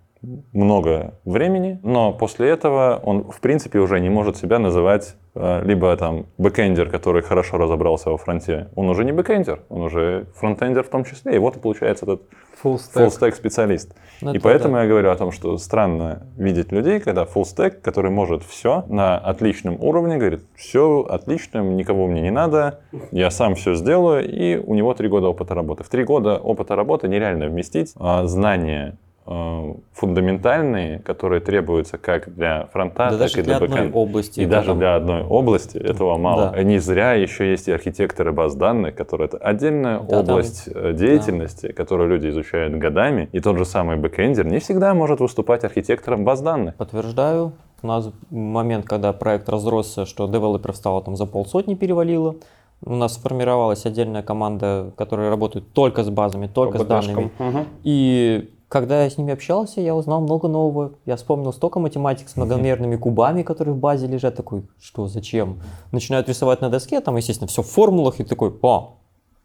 много времени, но после этого он, в принципе, уже не может себя называть э, либо там бэкэндер, который хорошо разобрался во фронте. Он уже не бэкэндер, он уже фронтендер в том числе. И вот и получается этот
Full stack.
full stack специалист.
Ну,
и
это
поэтому
да.
я говорю о том, что странно видеть людей, когда full stack, который может все на отличном уровне, говорит, все отлично, никого мне не надо, я сам все сделаю, и у него три года опыта работы. В три года опыта работы нереально вместить а, знания фундаментальные, которые требуются как для фронта,
Да
так и для
для
бэкэнда.
области.
И даже
там-
для одной области этого мало.
Да.
Не зря еще есть и архитекторы баз данных, которые это отдельная
Да, там-
область э, деятельности, которую люди изучают годами. И тот же самый бэкэндер не всегда может выступать архитектором баз данных.
Подтверждаю. У нас момент, когда проект разросся, что девелоперов стало там за полсотни перевалило. У нас сформировалась отдельная команда, которая работает только с базами, только
По
с данными.
Мгм.
И когда я с ними общался, я узнал много нового. Я вспомнил столько математик с многомерными кубами, которые в базе лежат. Такой, что, зачем? Начинают рисовать на доске, там, естественно, все в формулах. И такой, а,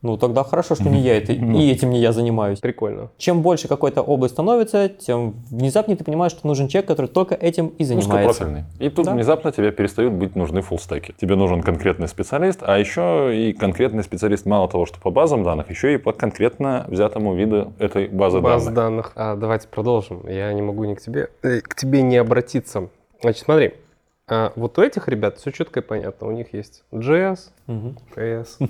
ну тогда хорошо, что не я это, и этим не я занимаюсь.
Прикольно.
Чем больше какой-то область становится, тем внезапнее ты понимаешь, что нужен человек, который только этим и занимается.
Узкопрофильный. И тут
Да.
внезапно тебе перестают быть нужны фуллстеки. Тебе нужен конкретный специалист, а еще и конкретный специалист мало того, что по базам данных, еще и по конкретно взятому виду этой базы
Баз
данных.
данных. А, давайте продолжим. Я не могу ни к тебе, э, к тебе не обратиться. Значит, смотри. а, вот у этих ребят все четко и понятно. У них есть JS,
Мгм.
PS.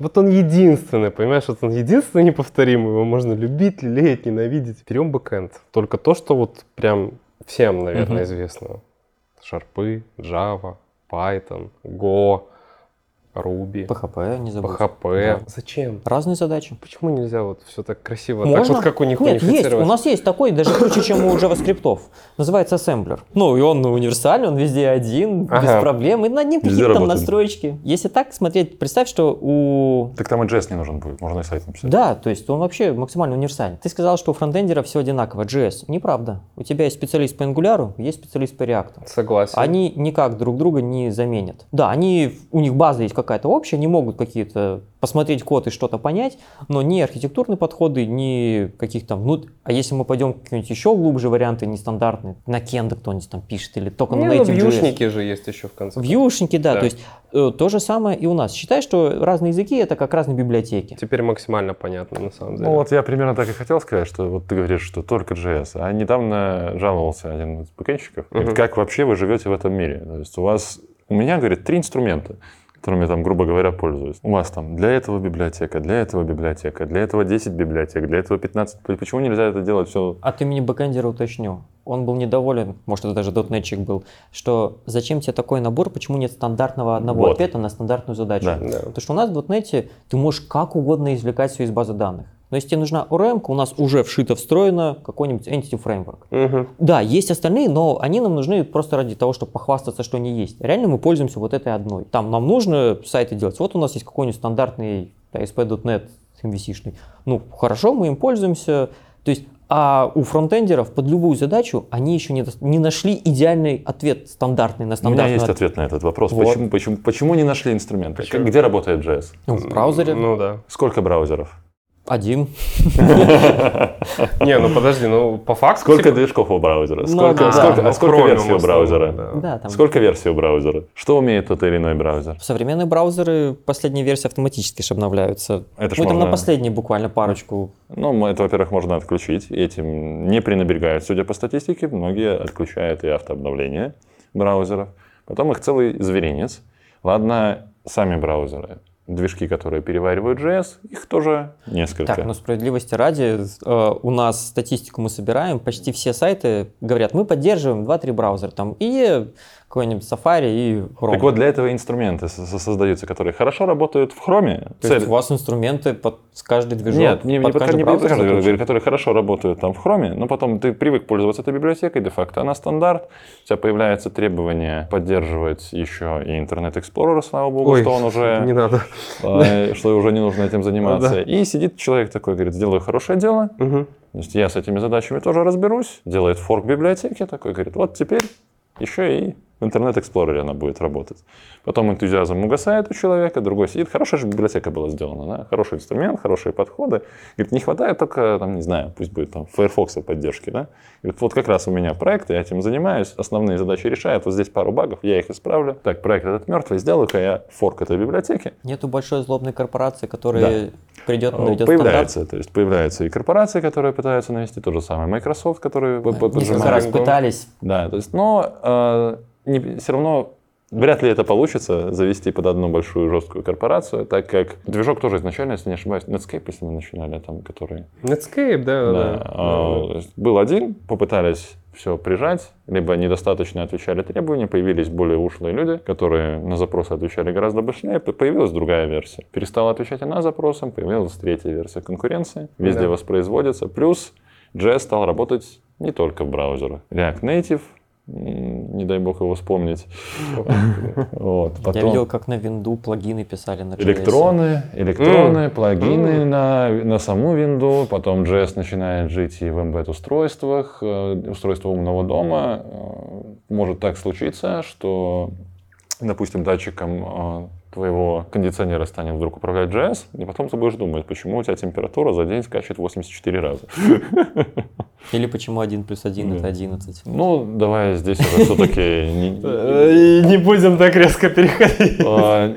Вот он единственный, понимаешь, вот он единственный неповторимый, его можно любить, лелеять, ненавидеть. Берем бэкэнд. Только то, что вот прям всем, наверное,
Мгм.
известно. Шарпы, Java, Python, Go, Ruby,
PHP, не забудь.
PHP.
Да.
Зачем?
Разные задачи.
Почему нельзя вот все так красиво, так
Можно?
вот как у них
Нет, есть. У нас есть такой, даже круче, чем у JavaScript. Называется ассемблер. Ну, и он универсальный, он везде один, без
Ага.
проблем. И над ним какие-то там настроечки. Если так смотреть, представь, что у...
Так там и JS не нужен будет, можно и сайт написать.
Да, то есть он вообще максимально универсальный. Ты сказал, что у фронтендеров все одинаково, JS. Неправда. У тебя есть специалист по Angular, есть специалист по React.
Согласен.
Они никак друг друга не заменят. Да, они, у них база есть какая-то общая, они могут какие-то посмотреть код и что-то понять, но ни архитектурные подходы, ни каких там, ну, а если мы пойдем какие-нибудь еще глубже варианты нестандартные, на кенда кто-нибудь там пишет или только
Не,
на
ну, вьюшники же есть еще в конце.
Вьюшники, да,
Да.
то есть э, то же самое и у нас. Считай, что разные языки это как разные библиотеки.
Теперь максимально понятно, на самом деле.
Ну вот я примерно так и хотел сказать, что вот ты говоришь, что только JS. А недавно жаловался один из бэкэнщиков,
Мгм.
как вообще вы живете в этом мире. То есть у вас, у меня, говорит, три инструмента которыми я там, грубо говоря, пользуюсь. У вас там для этого библиотека, для этого библиотека, для этого 10 библиотек, для этого 15. Почему нельзя это делать все?
От имени бэкэндера уточню. Он был недоволен, может, это даже дотнетчик был, что зачем тебе такой набор, почему нет стандартного одного
Вот.
ответа на стандартную задачу.
Да.
Да.
Потому что у нас в дотнете ты можешь как угодно извлекать все из базы данных. Но если тебе нужна ORM, у нас уже вшито, встроено какой-нибудь Entity Framework.
Мгм.
Да, есть остальные, но они нам нужны просто ради того, чтобы похвастаться, что они есть. Реально мы пользуемся вот этой одной. Там нам нужно сайты делать. Вот у нас есть какой-нибудь стандартный ASP.NET MVC-шный. Ну, хорошо, мы им пользуемся. То есть, а у фронтендеров под любую задачу они еще не, не нашли идеальный ответ стандартный на
У меня
стандартный
есть ответ на этот вопрос.
Вот.
Почему, почему, почему не нашли инструменты?
Почему?
Где работает JS?
Ну, в браузере.
Ну да.
Сколько браузеров?
Один.
Не, ну подожди, ну по факту...
Сколько
типа-
движков у браузера?
Ну
Сколько,
Ну,
а сколько версий у браузера?
да.
Да, там
Сколько версий у браузера? Что умеет тот или иной браузер?
современные браузеры, последние версии автоматически же обновляются.
Это
Мы там на последней буквально парочку.
Ну, это, во-первых, можно отключить. Этим не пренебрегают. Судя по статистике, многие отключают и автообновление браузеров. Потом их целый зверинец. Ладно, сами браузеры. Движки, которые переваривают JS, их тоже несколько.
Так, ну справедливости ради, э, у нас статистику мы собираем, почти все сайты говорят, мы поддерживаем 2-3 браузера, там и какой-нибудь Safari и Chrome.
Так вот, для этого инструменты со- со- создаются, которые хорошо работают в Chrome.
То есть у вас инструменты под каждый движок,
Нет, не, не
под
под
каждый
не под каждый, говорю, которые хорошо работают там в Chrome, но потом ты привык пользоваться этой библиотекой, де-факто она стандарт, у тебя появляется требование поддерживать еще и Internet Explorer, слава богу,
Ой,
что он уже,
Не надо.
э, что уже не нужно этим заниматься.
Да.
И сидит человек такой, говорит, сделаю хорошее дело,
Мгм.
Значит, я с этими задачами тоже разберусь, делает форк библиотеки, такой говорит, вот теперь еще и в Explorer она будет работать. Потом энтузиазм угасает у человека, другой сидит, хорошая же библиотека была сделана, да? хороший инструмент, хорошие подходы. Говорит, не хватает только, там, не знаю, пусть будет там Firefox поддержки, да? Говорит, вот как раз у меня проект, я этим занимаюсь, основные задачи решает, вот здесь пару багов, я их исправлю. Так, проект этот мертвый, сделаю-ка я форк этой библиотеки.
Нету большой злобной корпорации, которая придет,
Э,
наведет
Появляется, то есть появляются и корпорации, которые пытаются навести, то же самое Microsoft,
стандарт. Несколько раз пытались.
Да, то есть, но э, не- все равно вряд ли это получится завести под одну большую жесткую корпорацию, так как движок тоже изначально, если не ошибаюсь, Netscape, если мы начинали, там, который
Netscape, да, да.
да, а, был один, попытались все прижать, либо недостаточно отвечали требования, появились более ушлые люди, которые на запросы отвечали гораздо быстрее, появилась другая версия. Перестала отвечать она запросам, появилась третья версия конкуренции, везде
Да.
воспроизводится, плюс JS стал работать не только в браузерах. React Native, не дай бог его вспомнить. Вот,
Я видел, как на винду плагины писали на JS.
Электроны, электроны, плагины на, на саму винду, потом JS начинает жить и в embedded-устройствах, э, устройство умного дома. Э, Может так случиться, что, допустим, датчиком э, твоего кондиционера станет вдруг управлять JS, и потом ты будешь думать, почему у тебя температура за день скачет 84 раза.
Или почему 1 плюс 1
Да.
это 11.
Ну, давай здесь уже все-таки
Не будем так резко переходить.
А,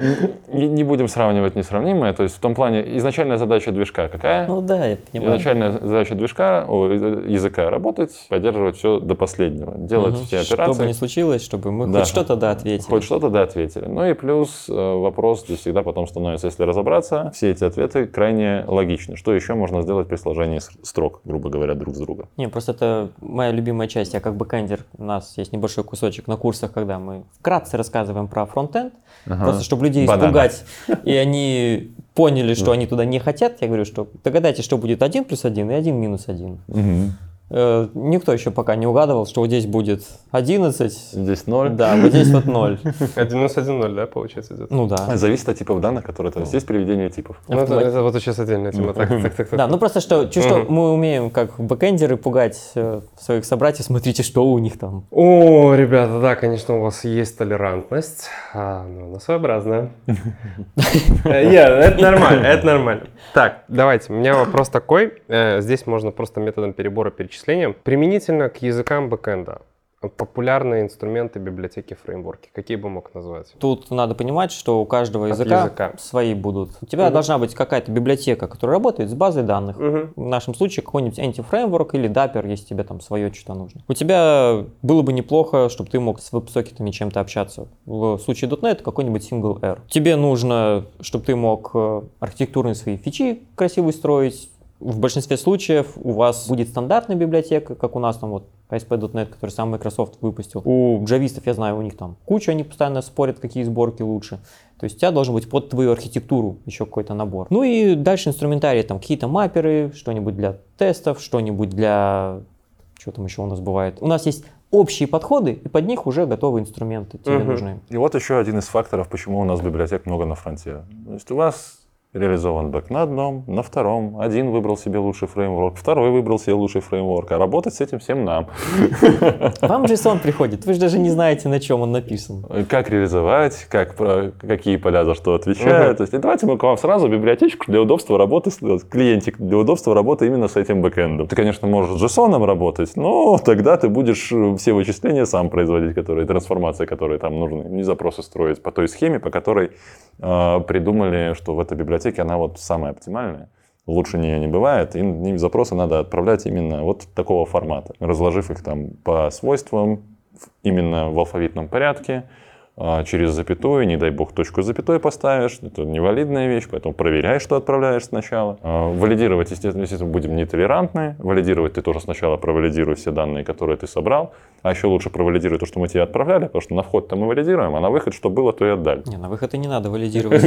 Не не будем сравнивать несравнимое. То есть в том плане изначальная задача движка какая?
Ну да, я понимаю.
Изначальная задача движка, языка работать, поддерживать все до последнего, делать все
Что бы
операции.
ни случилось, чтобы мы хоть что-то да ответили.
Хоть что-то да ответили. Ну и плюс э, вопрос здесь всегда потом становится, если разобраться, все эти ответы крайне логичны. Что еще можно сделать при сложении строк, грубо говоря, друг с друга?
Не, просто это моя любимая часть. Я как бэкэндер, у нас есть небольшой кусочек на курсах, когда мы вкратце рассказываем про фронтенд, просто чтобы людей
Банально.
испугать, и они поняли, что они туда не хотят. Я говорю, что догадайтесь, что будет 1 плюс 1 и 1 минус 1. Э, Никто еще пока не угадывал, что вот здесь будет 11,
Здесь ноль.
да, вот здесь вот 0.
1 минус 1, 0, да, получается идет?
Ну да.
Зависит от типов данных, которые... То есть есть приведение типов.
Ну, это, это вот сейчас отдельная тема. Так, так, так, так.
Да, ну просто что, что мы умеем, как бэкэндеры, пугать э, своих собратьев, смотрите, что у них там.
О, ребята, да, конечно, у вас есть толерантность, а, но она своеобразная. Э, Это нормально, это нормально. Так, давайте, у меня вопрос такой. Э, Здесь можно просто методом перебора перечисления. Применительно к языкам бэкэнда. Популярные инструменты, библиотеки, фреймворки. Какие бы мог назвать?
Тут надо понимать, что у каждого языка,
языка.
свои будут. У тебя
Мгм.
должна быть какая-то библиотека, которая работает с базой данных.
Мгм.
В нашем случае какой-нибудь антифреймворк или Dapper, если тебе там свое что-то нужно. У тебя было бы неплохо, чтобы ты мог с веб-сокетами чем-то общаться. В случае .NET какой-нибудь single R. Тебе нужно, чтобы ты мог э, архитектурные свои фичи красивые строить. В большинстве случаев у вас будет стандартная библиотека, как у нас там вот ASP.NET, который сам Microsoft выпустил. У джавистов, я знаю, у них там куча, они постоянно спорят, какие сборки лучше. То есть у тебя должен быть под твою архитектуру еще какой-то набор. Ну и дальше инструментарий, там какие-то мапперы, что-нибудь для тестов, что-нибудь для... Что там еще у нас бывает? У нас есть общие подходы, и под них уже готовы инструменты тебе
Мгм.
нужны.
И вот еще один из факторов, почему у нас библиотек много на фронте. То есть у вас реализован бэк на одном, на втором. Один выбрал себе лучший фреймворк, второй выбрал себе лучший фреймворк. А работать с этим всем нам.
Вам JSON приходит, вы же даже не знаете, на чем он написан.
Как реализовать, как, какие поля за что отвечают. То есть, давайте мы к вам сразу библиотечку для удобства работы, с- клиентик для удобства работы именно с этим бэкэндом. Ты, конечно, можешь с JSON работать, но тогда ты будешь э, все вычисления сам производить, которые, трансформации, которые там нужны, не запросы строить по той схеме, по которой э, придумали, что в этой библиотеке она вот самая оптимальная. Лучше нее не бывает, и им запросы надо отправлять именно вот такого формата, разложив их там по свойствам, именно в алфавитном порядке, а, через запятую, не дай бог точку с запятой поставишь, это невалидная вещь, поэтому проверяй, что отправляешь сначала. А, Валидировать, естественно, естественно, будем нетолерантны, валидировать ты тоже сначала провалидируй все данные, которые ты собрал, а еще лучше провалидируй то, что мы тебе отправляли, потому что на вход-то мы валидируем, а на выход, что было, то и отдали.
Не, на выход и не надо валидировать.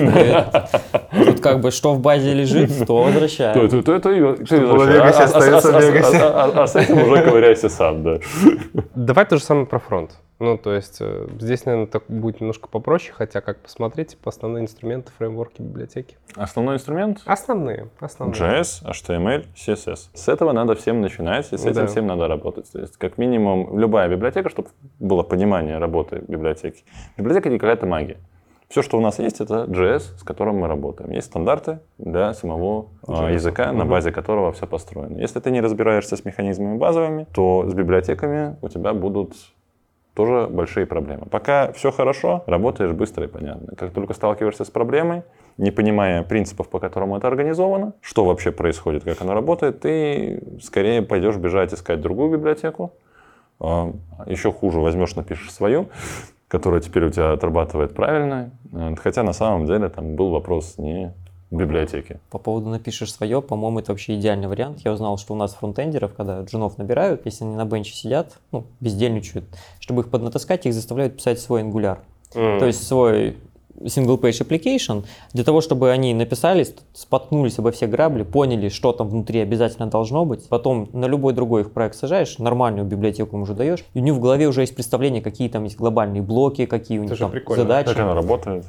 Тут как бы что в базе лежит, то возвращаем.
то, то, то и- ты
было в
возвращаешь.
Вегасе,
А- а-
остается в
а- а-
Вегасе.
а- а- а с этим уже ковыряйся сам, да.
Давай то же самое про фронт. Ну, то есть э, здесь, наверное, так будет немножко попроще, хотя как посмотреть, типа, основные инструменты, фреймворки, библиотеки.
Основной инструмент
Основные, основные.
JS, HTML, CSS. С этого надо всем начинать, и с этим
Да.
всем надо работать. То есть, как минимум, любая библиотека, чтобы было понимание работы библиотеки. Библиотека не какая-то магия. Все, что у нас есть, это JS, с которым мы работаем. Есть стандарты для самого а,
JS.
языка, на базе которого все построено. Если ты не разбираешься с механизмами базовыми, то с библиотеками у тебя будут тоже большие проблемы. Пока все хорошо, работаешь быстро и понятно. Как только сталкиваешься с проблемой, не понимая принципов, по которым это организовано, что вообще происходит, как оно работает, ты скорее пойдешь бежать искать другую библиотеку. А, Еще хуже, возьмешь, напишешь свою, которая теперь у тебя отрабатывает правильно. Э, Хотя на самом деле там был вопрос не в библиотеке.
По поводу напишешь свое, по-моему, это вообще идеальный вариант. Я узнал, что у нас фронтендеров, когда джунов набирают, если они на бенче сидят, ну, бездельничают, чтобы их поднатаскать, их заставляют писать свой Angular.
М.
То есть свой single page application, для того, чтобы они написали, споткнулись обо все грабли, поняли, что там внутри обязательно должно быть, потом на любой другой их проект сажаешь, нормальную библиотеку им уже даешь, и у них в голове уже есть представление, какие там есть глобальные блоки, какие у них
же
там
прикольно.
задачи
Как оно работает?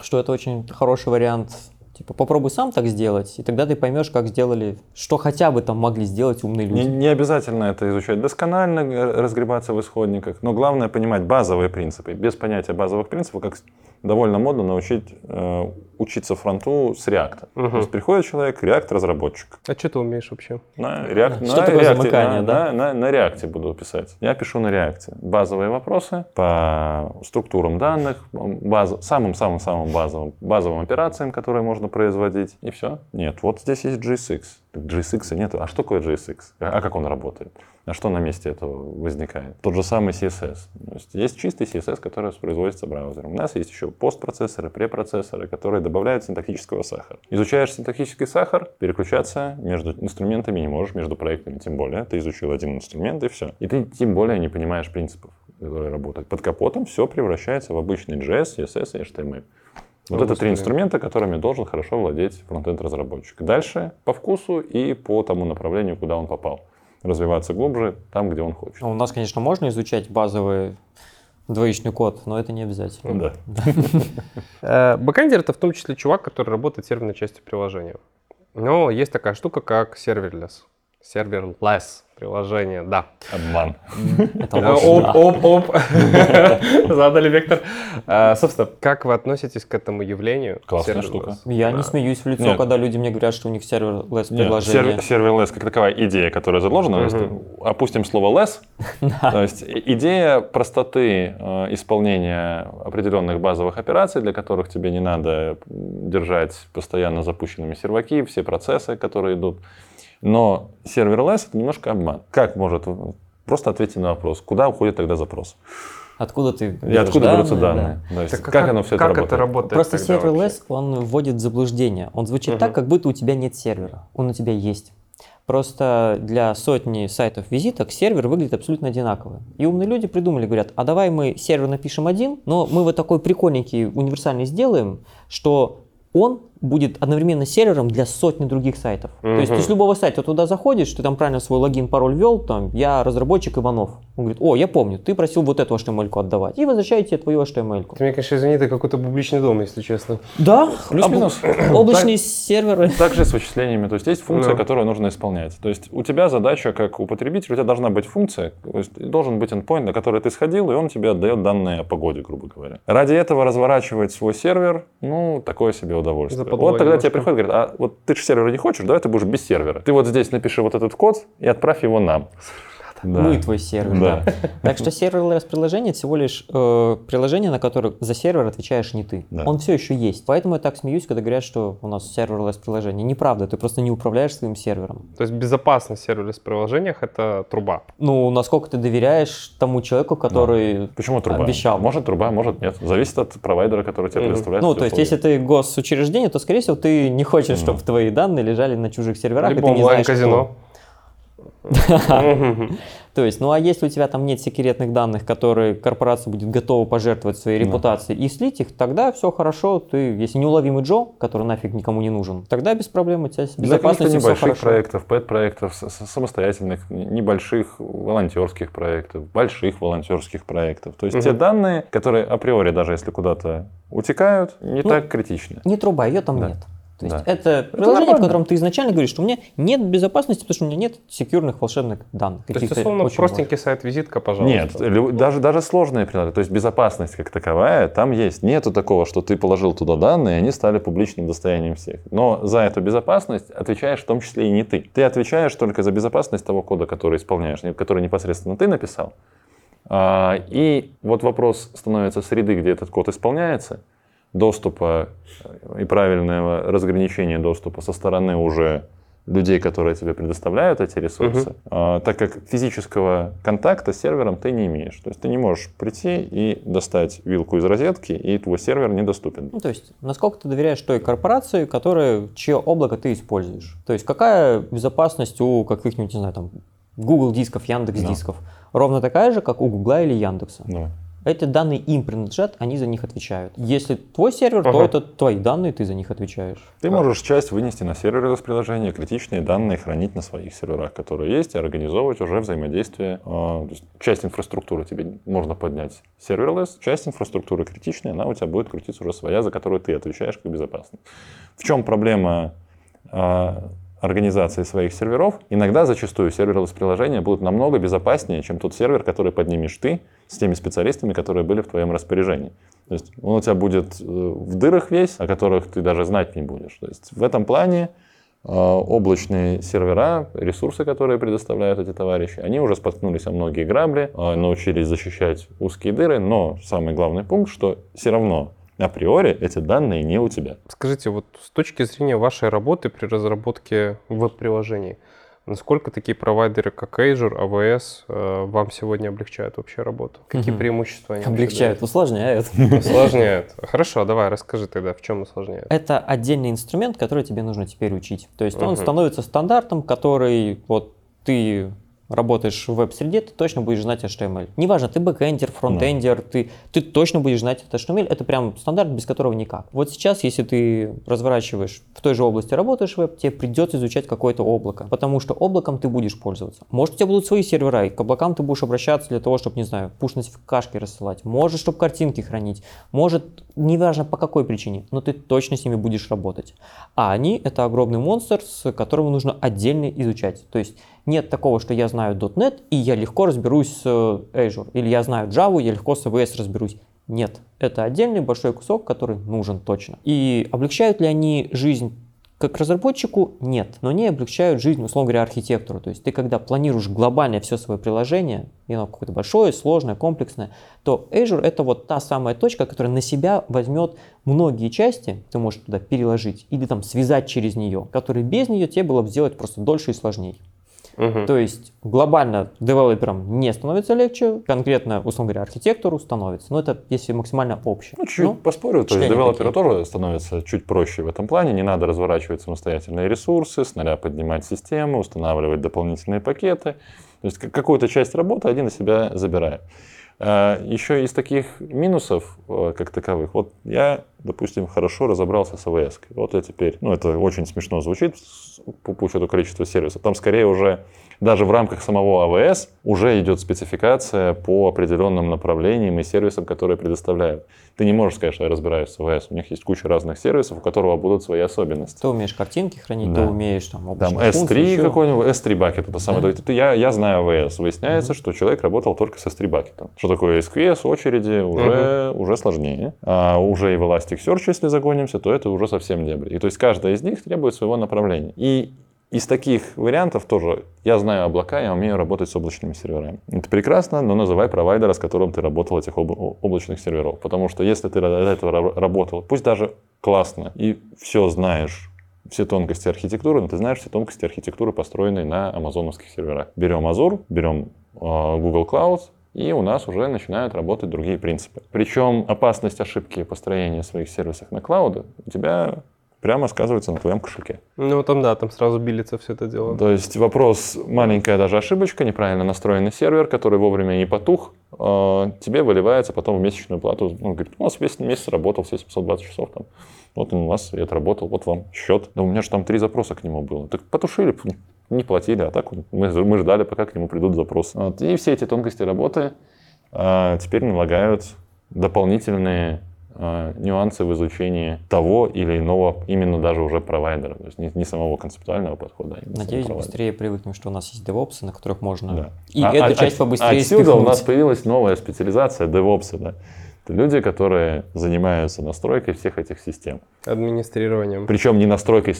Что это очень хороший вариант. Типа, попробуй сам так сделать, и тогда ты поймешь, как сделали, что хотя бы там могли сделать умные люди.
Не, не обязательно это изучать досконально, разгребаться в исходниках, но главное понимать базовые принципы. Без понятия базовых принципов, как довольно модно научить э, учиться фронту с реакта.
Мгм.
То есть приходит человек, реакт-разработчик.
А что ты умеешь вообще?
На, реакт,
Что
на,
такое
реакте,
замыкание,
на,
да?
на, на- на реакте буду писать. Я пишу на реакте. Базовые вопросы по структурам данных, баз, самым-самым-самым базовым, базовым операциям, которые можно производить, и все. Нет, вот здесь есть GSX. GSX нет. А что такое GSX? А как он работает? А что на месте этого возникает? Тот же самый CSS. То есть, есть чистый CSS, который производится браузером. У нас есть еще постпроцессоры, препроцессоры, которые добавляют синтактического сахара. Изучаешь синтактический сахар, переключаться между инструментами не можешь, между проектами тем более. Ты изучил один инструмент и все. И ты тем более не понимаешь принципов, которые работают. Под капотом все превращается в обычный JS, CSS и HTML. Вот это три инструмента, которыми должен хорошо владеть фронтенд-разработчик. Дальше по вкусу и по тому направлению, куда он попал. Развиваться глубже там, где он хочет.
Ну, У нас, конечно, можно изучать базовый двоичный код, но это не обязательно.
Да.
Э, Бэкэндер — это в том числе чувак, который работает с серверной частью приложения. Но есть такая штука, как serverless. Serverless приложение, да.
Обман.
Э, Оп, оп, оп. Задали вектор. Э, Собственно, как вы относитесь к этому явлению?
Классная штука.
Я не смеюсь в лицо, когда люди мне говорят, что у них
serverless
приложение.
server- serverless как таковая идея, которая заложена, опустим слово less, то есть идея простоты э, исполнения определенных базовых операций, для которых тебе не надо держать постоянно запущенными серваки, все процессы, которые идут. Но serverless это немножко обман. Как может Просто ответьте на вопрос, куда уходит тогда запрос?
Откуда ты
И откуда берутся
данные,
данные? То есть
Так а
как, оно все
как
это
это
работает?
работает?
Просто serverless, он вводит в заблуждение. Он звучит
Мгм.
так, как будто у тебя нет сервера. Он у тебя есть. Просто для сотни сайтов визиток сервер выглядит абсолютно одинаково. И умные люди придумали, говорят, а давай мы сервер напишем один, но мы вот такой прикольненький универсальный сделаем, что он будет одновременно сервером для сотни других сайтов. То есть ты с любого сайта туда заходишь, ты там правильно свой логин, пароль ввел, там, я разработчик Иванов. Он говорит, о, я помню, ты просил вот эту HTML-ку отдавать. И возвращает тебе твою HTML-ку.
Ты мне, конечно, извини, ты какой-то публичный дом, если честно.
Да,
Плюс-минус.
об- облачные серверы.
Также с вычислениями. То есть есть функция,
Ну.
которую нужно исполнять. То есть у тебя задача, как у потребителя, у тебя должна быть функция, то есть должен быть endpoint, на который ты сходил, и он тебе отдает данные о погоде, грубо говоря. Ради этого разворачивать свой сервер, ну, такое себе удовольствие. Вот тогда тебе приходит, говорит, а вот ты же сервера не хочешь, давай ты будешь без сервера. Ты вот здесь напиши вот этот код и отправь его нам. Да.
Мы твой сервер.
Да.
да. Так что серверлess приложение всего лишь э, приложение, на которое за сервер отвечаешь не ты.
Да.
Он все еще есть. Поэтому я так смеюсь, когда говорят, что у нас серверлess приложение. Неправда, ты просто не управляешь своим сервером.
То есть безопасность в сервис-приложениях — это труба.
Ну, насколько ты доверяешь тому человеку, который...
Почему труба?
Обещал.
Может труба, может нет. Зависит от провайдера, который тебе предоставляет.
Ну, то есть, если ты госучреждение, то, скорее всего, ты не хочешь,
Ну.
чтобы твои данные лежали на чужих серверах, и
Либо
ты не знаешь,
онлайн-казино.
кто. То есть, ну а если у тебя там нет секретных данных, которые корпорация будет готова пожертвовать своей репутацией и слить их, тогда все хорошо. Ты, если неуловимый Джо, который нафиг никому не нужен, тогда без проблем у тебя с
каких-то
безопасностью все хорошо.
проектов, пэт-проектов, самостоятельных, небольших волонтерских проектов, больших волонтерских проектов. То есть те данные, которые априори, даже если куда-то утекают, не
Ну,
так критичны.
Не труба, ее там нет. То есть
Да.
это приложение, в
нормально.
котором ты изначально говоришь, что у меня нет безопасности, потому что у меня нет секьюрных волшебных данных.
То есть, условно, простенький сайт-визитка, пожалуйста.
Нет, даже, даже сложные приложения, то есть безопасность как таковая, там есть. Нету такого, что ты положил туда данные, и они стали публичным достоянием всех. Но за эту безопасность отвечаешь в том числе и не ты. Ты отвечаешь только за безопасность того кода, который исполняешь, который непосредственно ты написал. А, И вот вопрос становится среды, где этот код исполняется, доступа э, и правильного разграничения доступа со стороны уже людей, которые тебе предоставляют эти ресурсы, А, так как физического контакта с сервером ты не имеешь. То есть ты не можешь прийти и достать вилку из розетки, и твой сервер недоступен.
Ну, то есть, насколько ты доверяешь той корпорации, которая, чье облако ты используешь? То есть, какая безопасность у каких-нибудь, не знаю, там, Google дисков, Яндекс
Да.
дисков? Ровно такая же, как у Гугла или Яндекса.
Ну,
Эти данные им принадлежат, они за них отвечают. Если твой сервер, то
Ага.
это твои данные, ты за них отвечаешь.
Ты можешь часть вынести на сервер из приложения, критичные данные хранить на своих серверах, которые есть, и организовывать уже взаимодействие. А, то часть инфраструктуры тебе можно поднять серверлess, часть инфраструктуры критичная, она у тебя будет крутиться уже своя, за которую ты отвечаешь как безопасность. В чем проблема а, организации своих серверов? Иногда, зачастую, серверлess приложения будут намного безопаснее, чем тот сервер, который поднимешь ты с теми специалистами, которые были в твоем распоряжении. То есть он у тебя будет э, в дырах весь, о которых ты даже знать не будешь. То есть в этом плане э, облачные сервера, ресурсы, которые предоставляют эти товарищи, они уже споткнулись о многие грабли, э, научились защищать узкие дыры, но самый главный пункт, что все равно априори эти данные не у тебя.
Скажите, вот с точки зрения вашей работы при разработке веб-приложений, насколько такие провайдеры, как Azure, AWS, э, вам сегодня облегчают вообще работу? Какие
Мгм.
преимущества они
Облегчают, усложняют.
Усложняют. Хорошо, давай, расскажи тогда, в чем усложняет.
Это отдельный инструмент, который тебе нужно теперь учить. То есть он
Мгм.
становится стандартом, который вот ты работаешь в веб-среде, ты точно будешь знать HTML. Неважно, ты бэкэндер, фронтендер, ты, ты точно будешь знать этот HTML. Это прям стандарт, без которого никак. Вот сейчас, если ты разворачиваешь в той же области, работаешь в веб, тебе придется изучать какое-то облако, потому что облаком ты будешь пользоваться. Может, у тебя будут свои сервера, и к облакам ты будешь обращаться для того, чтобы, не знаю, пуш-нотификашки рассылать, может, чтобы картинки хранить, может, неважно по какой причине, но ты точно с ними будешь работать. А они — это огромный монстр, с которым нужно отдельно изучать. То есть нет такого, что я знаю .NET, и я легко разберусь с э, Azure, или я знаю Java, я легко с AWS разберусь. Нет, это отдельный большой кусок, который нужен точно. И облегчают ли они жизнь как разработчику? Нет, но они облегчают жизнь, условно говоря, архитектору. То есть ты когда планируешь глобально все свое приложение, и оно какое-то большое, сложное, комплексное, то Azure это вот та самая точка, которая на себя возьмет многие части, ты можешь туда переложить или там связать через нее, которые без нее тебе было бы сделать просто дольше и сложнее.
Мгм.
То есть глобально девелоперам не становится легче, конкретно, условно говоря, архитектору становится. Но это если максимально общее.
Ну, чуть поспорю, то есть девелоперу тоже становится чуть проще в этом плане. Не надо разворачивать самостоятельные ресурсы, с нуля поднимать систему, устанавливать дополнительные пакеты. То есть как- какую-то часть работы один на себя забирает. А, Еще из таких минусов, э, как таковых, вот я допустим, хорошо разобрался с AWS. Вот я теперь, ну это очень смешно звучит по, по учету количества сервисов. Там скорее уже даже в рамках самого AWS уже идет спецификация по определенным направлениям и сервисам, которые предоставляют. Ты не можешь сказать, что я разбираюсь с AWS. У них есть куча разных сервисов, у которого будут свои особенности.
Ты умеешь картинки хранить,
Да.
ты умеешь там
Там
облачные
S3
функции, еще.
какой-нибудь, S3 бакет, это самое.
Да.
То есть это я, я знаю AWS. Выясняется, что человек работал только с S3 бакетом. Что такое SQS, очереди, уже, уже сложнее. А уже и в Elasticsearch, если загонимся, то это уже совсем дебри. И то есть каждая из них требует своего направления. И из таких вариантов тоже я знаю облака, я умею работать с облачными серверами. Это прекрасно, но называй провайдера, с которым ты работал этих об- облачных серверов. Потому что если ты до этого ра- работал, пусть даже классно, и все знаешь, все тонкости архитектуры, но ты знаешь все тонкости архитектуры, построенной на амазоновских серверах. Берем Azure, берем э, Google Cloud, и у нас уже начинают работать другие принципы. Причем опасность ошибки построения своих сервисов на клауды у тебя прямо сказывается на твоем кошельке.
Ну, там, да, там сразу билится все это дело.
То есть вопрос, маленькая даже ошибочка, неправильно настроенный сервер, который вовремя не потух, э, тебе выливается потом в месячную плату. Он говорит, у вас весь месяц работал, все 720 часов там. Вот он у вас и отработал, вот вам счет. Да у меня же там три запроса к нему было. Так потушили, не платили, а так мы, мы ждали, пока к нему придут запросы. Вот. И все эти тонкости работы э, теперь налагают дополнительные нюансы в изучении того или иного, именно даже уже провайдера. То есть не, не самого концептуального подхода, а
Надеюсь, быстрее привыкнем, что у нас есть DevOps, на которых можно
Да.
и
А-
эту
а-
часть
а-
побыстрее
Отсюда у
спихнуть.
нас появилась новая специализация DevOps. Да? Это люди, которые занимаются настройкой всех этих систем.
Администрированием.
Причем не настройкой,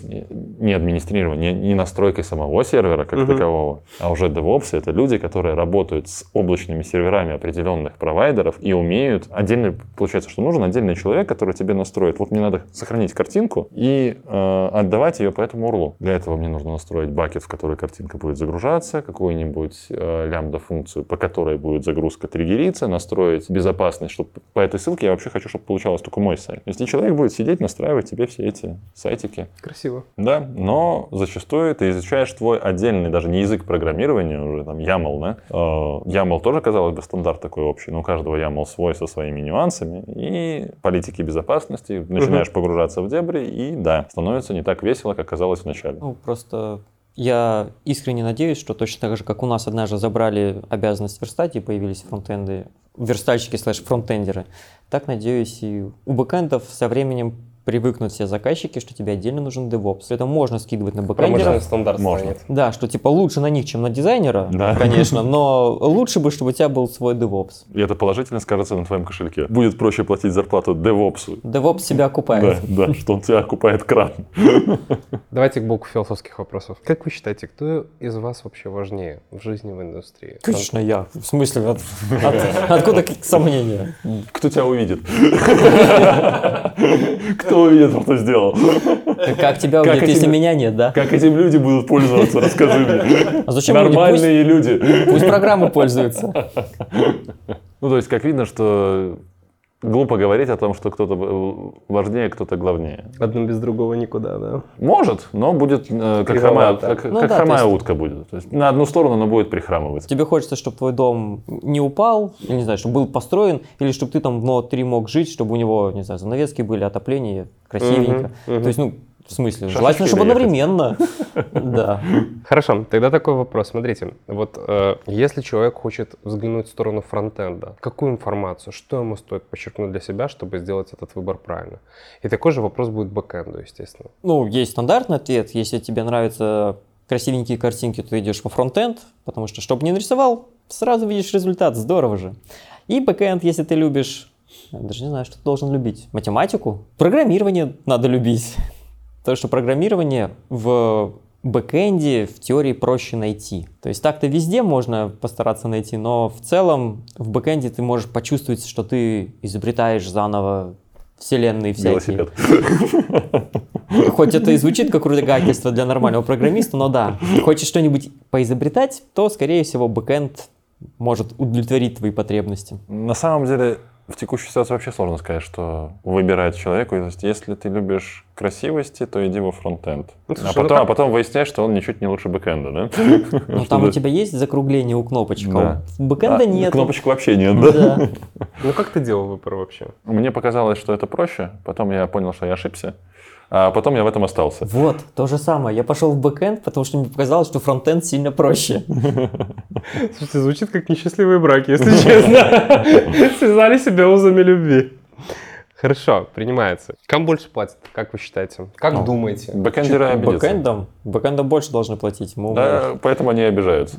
не администрированием, не, не настройкой самого сервера как
Мгм.
такового, а уже DevOps это люди, которые работают с облачными серверами определенных провайдеров и умеют отдельно, получается, что нужен отдельный человек, который тебе настроит. Вот мне надо сохранить картинку и э, отдавать ее по этому URL. Для этого мне нужно настроить бакет, в который картинка будет загружаться, какую-нибудь э, лямбда-функцию, по которой будет загрузка триггериться, настроить безопасность, чтобы по этой ссылке я вообще хочу, чтобы получалось только мой сайт. Если человек будет сидеть, настраивать тебе все эти сайтики,
Красиво.
да, но зачастую ты изучаешь твой отдельный, даже не язык программирования, уже там YAML, да. Э, YAML тоже, казалось бы, стандарт такой общий, но у каждого YAML свой со своими нюансами и политики безопасности. Начинаешь погружаться в дебри, и да, становится не так весело, как казалось вначале.
Ну, просто я искренне надеюсь, что точно так же, как у нас однажды забрали обязанность верстать и появились фронтенды, верстальщики слэш фронтендеры, так надеюсь и у бэкэндов со временем привыкнут все заказчики, что тебе отдельно нужен DevOps. Это можно скидывать на
Промышленный
бэкэндеров.
стандарт
Можно.
станет.
Да, что типа лучше на них, чем на дизайнера,
Да.
конечно, но лучше бы, чтобы у тебя был свой DevOps.
И это положительно скажется на твоем кошельке. Будет проще платить зарплату DevOps.
DevOps себя окупает.
Да, да, что он тебя окупает кратно.
Давайте к блоку философских вопросов. Как вы считаете, кто из вас вообще важнее в жизни в индустрии?
Конечно, я. В смысле, от- от- откуда какие сомнения?
Кто тебя увидит? Кто увидит, кто сделал?
Как тебя увидят, если меня нет, да?
Как этим люди будут пользоваться, расскажи мне.
А зачем?
Нормальные люди.
Пусть программы пользуются.
Ну, то есть, как видно, что глупо говорить о том, что кто-то э, важнее, кто-то главнее.
Одно без другого никуда, да?
Может, но будет э, как хромая, как,
Ну
как
да,
хромая
есть-
утка будет. То есть на одну сторону она будет прихрамывать.
Тебе хочется, чтобы твой дом не упал, не знаю, чтобы был построен, или чтобы ты там внутри мог жить, чтобы у него, не знаю, занавески были, отопление, красивенько.
Мгм, мгм.
То есть, ну, в смысле,
Шашечкой
желательно, чтобы
доехать.
одновременно. Да.
Хорошо, тогда такой вопрос. Смотрите, вот э, если человек хочет взглянуть в сторону фронтенда, какую информацию, что ему стоит подчеркнуть для себя, чтобы сделать этот выбор правильно? И такой же вопрос будет бэкэнду, естественно.
Ну, есть стандартный ответ. Если тебе нравятся красивенькие картинки, то ты идешь по фронтенд, потому что, чтобы не нарисовал, сразу видишь результат, здорово же. И бэкэнд, если ты любишь, я даже не знаю, что ты должен любить, математику, программирование надо любить. Потому что программирование в бэкэнде в теории проще найти. То есть так-то везде можно постараться найти, но в целом в бэкэнде ты можешь почувствовать, что ты изобретаешь заново вселенные всякие.
Велосипед.
Хоть это и звучит как ругательство для нормального программиста, но да. Хочешь что-нибудь поизобретать, то, скорее всего, бэкэнд может удовлетворить твои потребности.
На самом деле, в текущей ситуации вообще сложно сказать, что выбирать человеку. То есть, если ты любишь красивости, то иди во фронтенд.
Ну,
а,
ну
потом, а потом выясняешь, что он ничуть не лучше бэкэнда, да?
Ну, там у тебя есть закругление у кнопочек, а
Да.
у бэкэнда
А,
нет.
Кнопочек вообще нет, да?
Да.
Ну как ты делал выбор вообще?
Мне показалось, что это проще. Потом я понял, что я ошибся. А потом я в этом остался.
Вот, то же самое. Я пошел в бэкэнд, потому что мне показалось, что фронтенд сильно проще.
Слушайте, звучит как несчастливый брак, если честно. Связали себя узами любви. Хорошо, принимается. Кому больше платят, как вы считаете? Как
Ну,
думаете?
Бэкэндеры обидятся.
Бэкэндом? Бэкэндом больше должны платить. Мы
Да, поэтому они обижаются.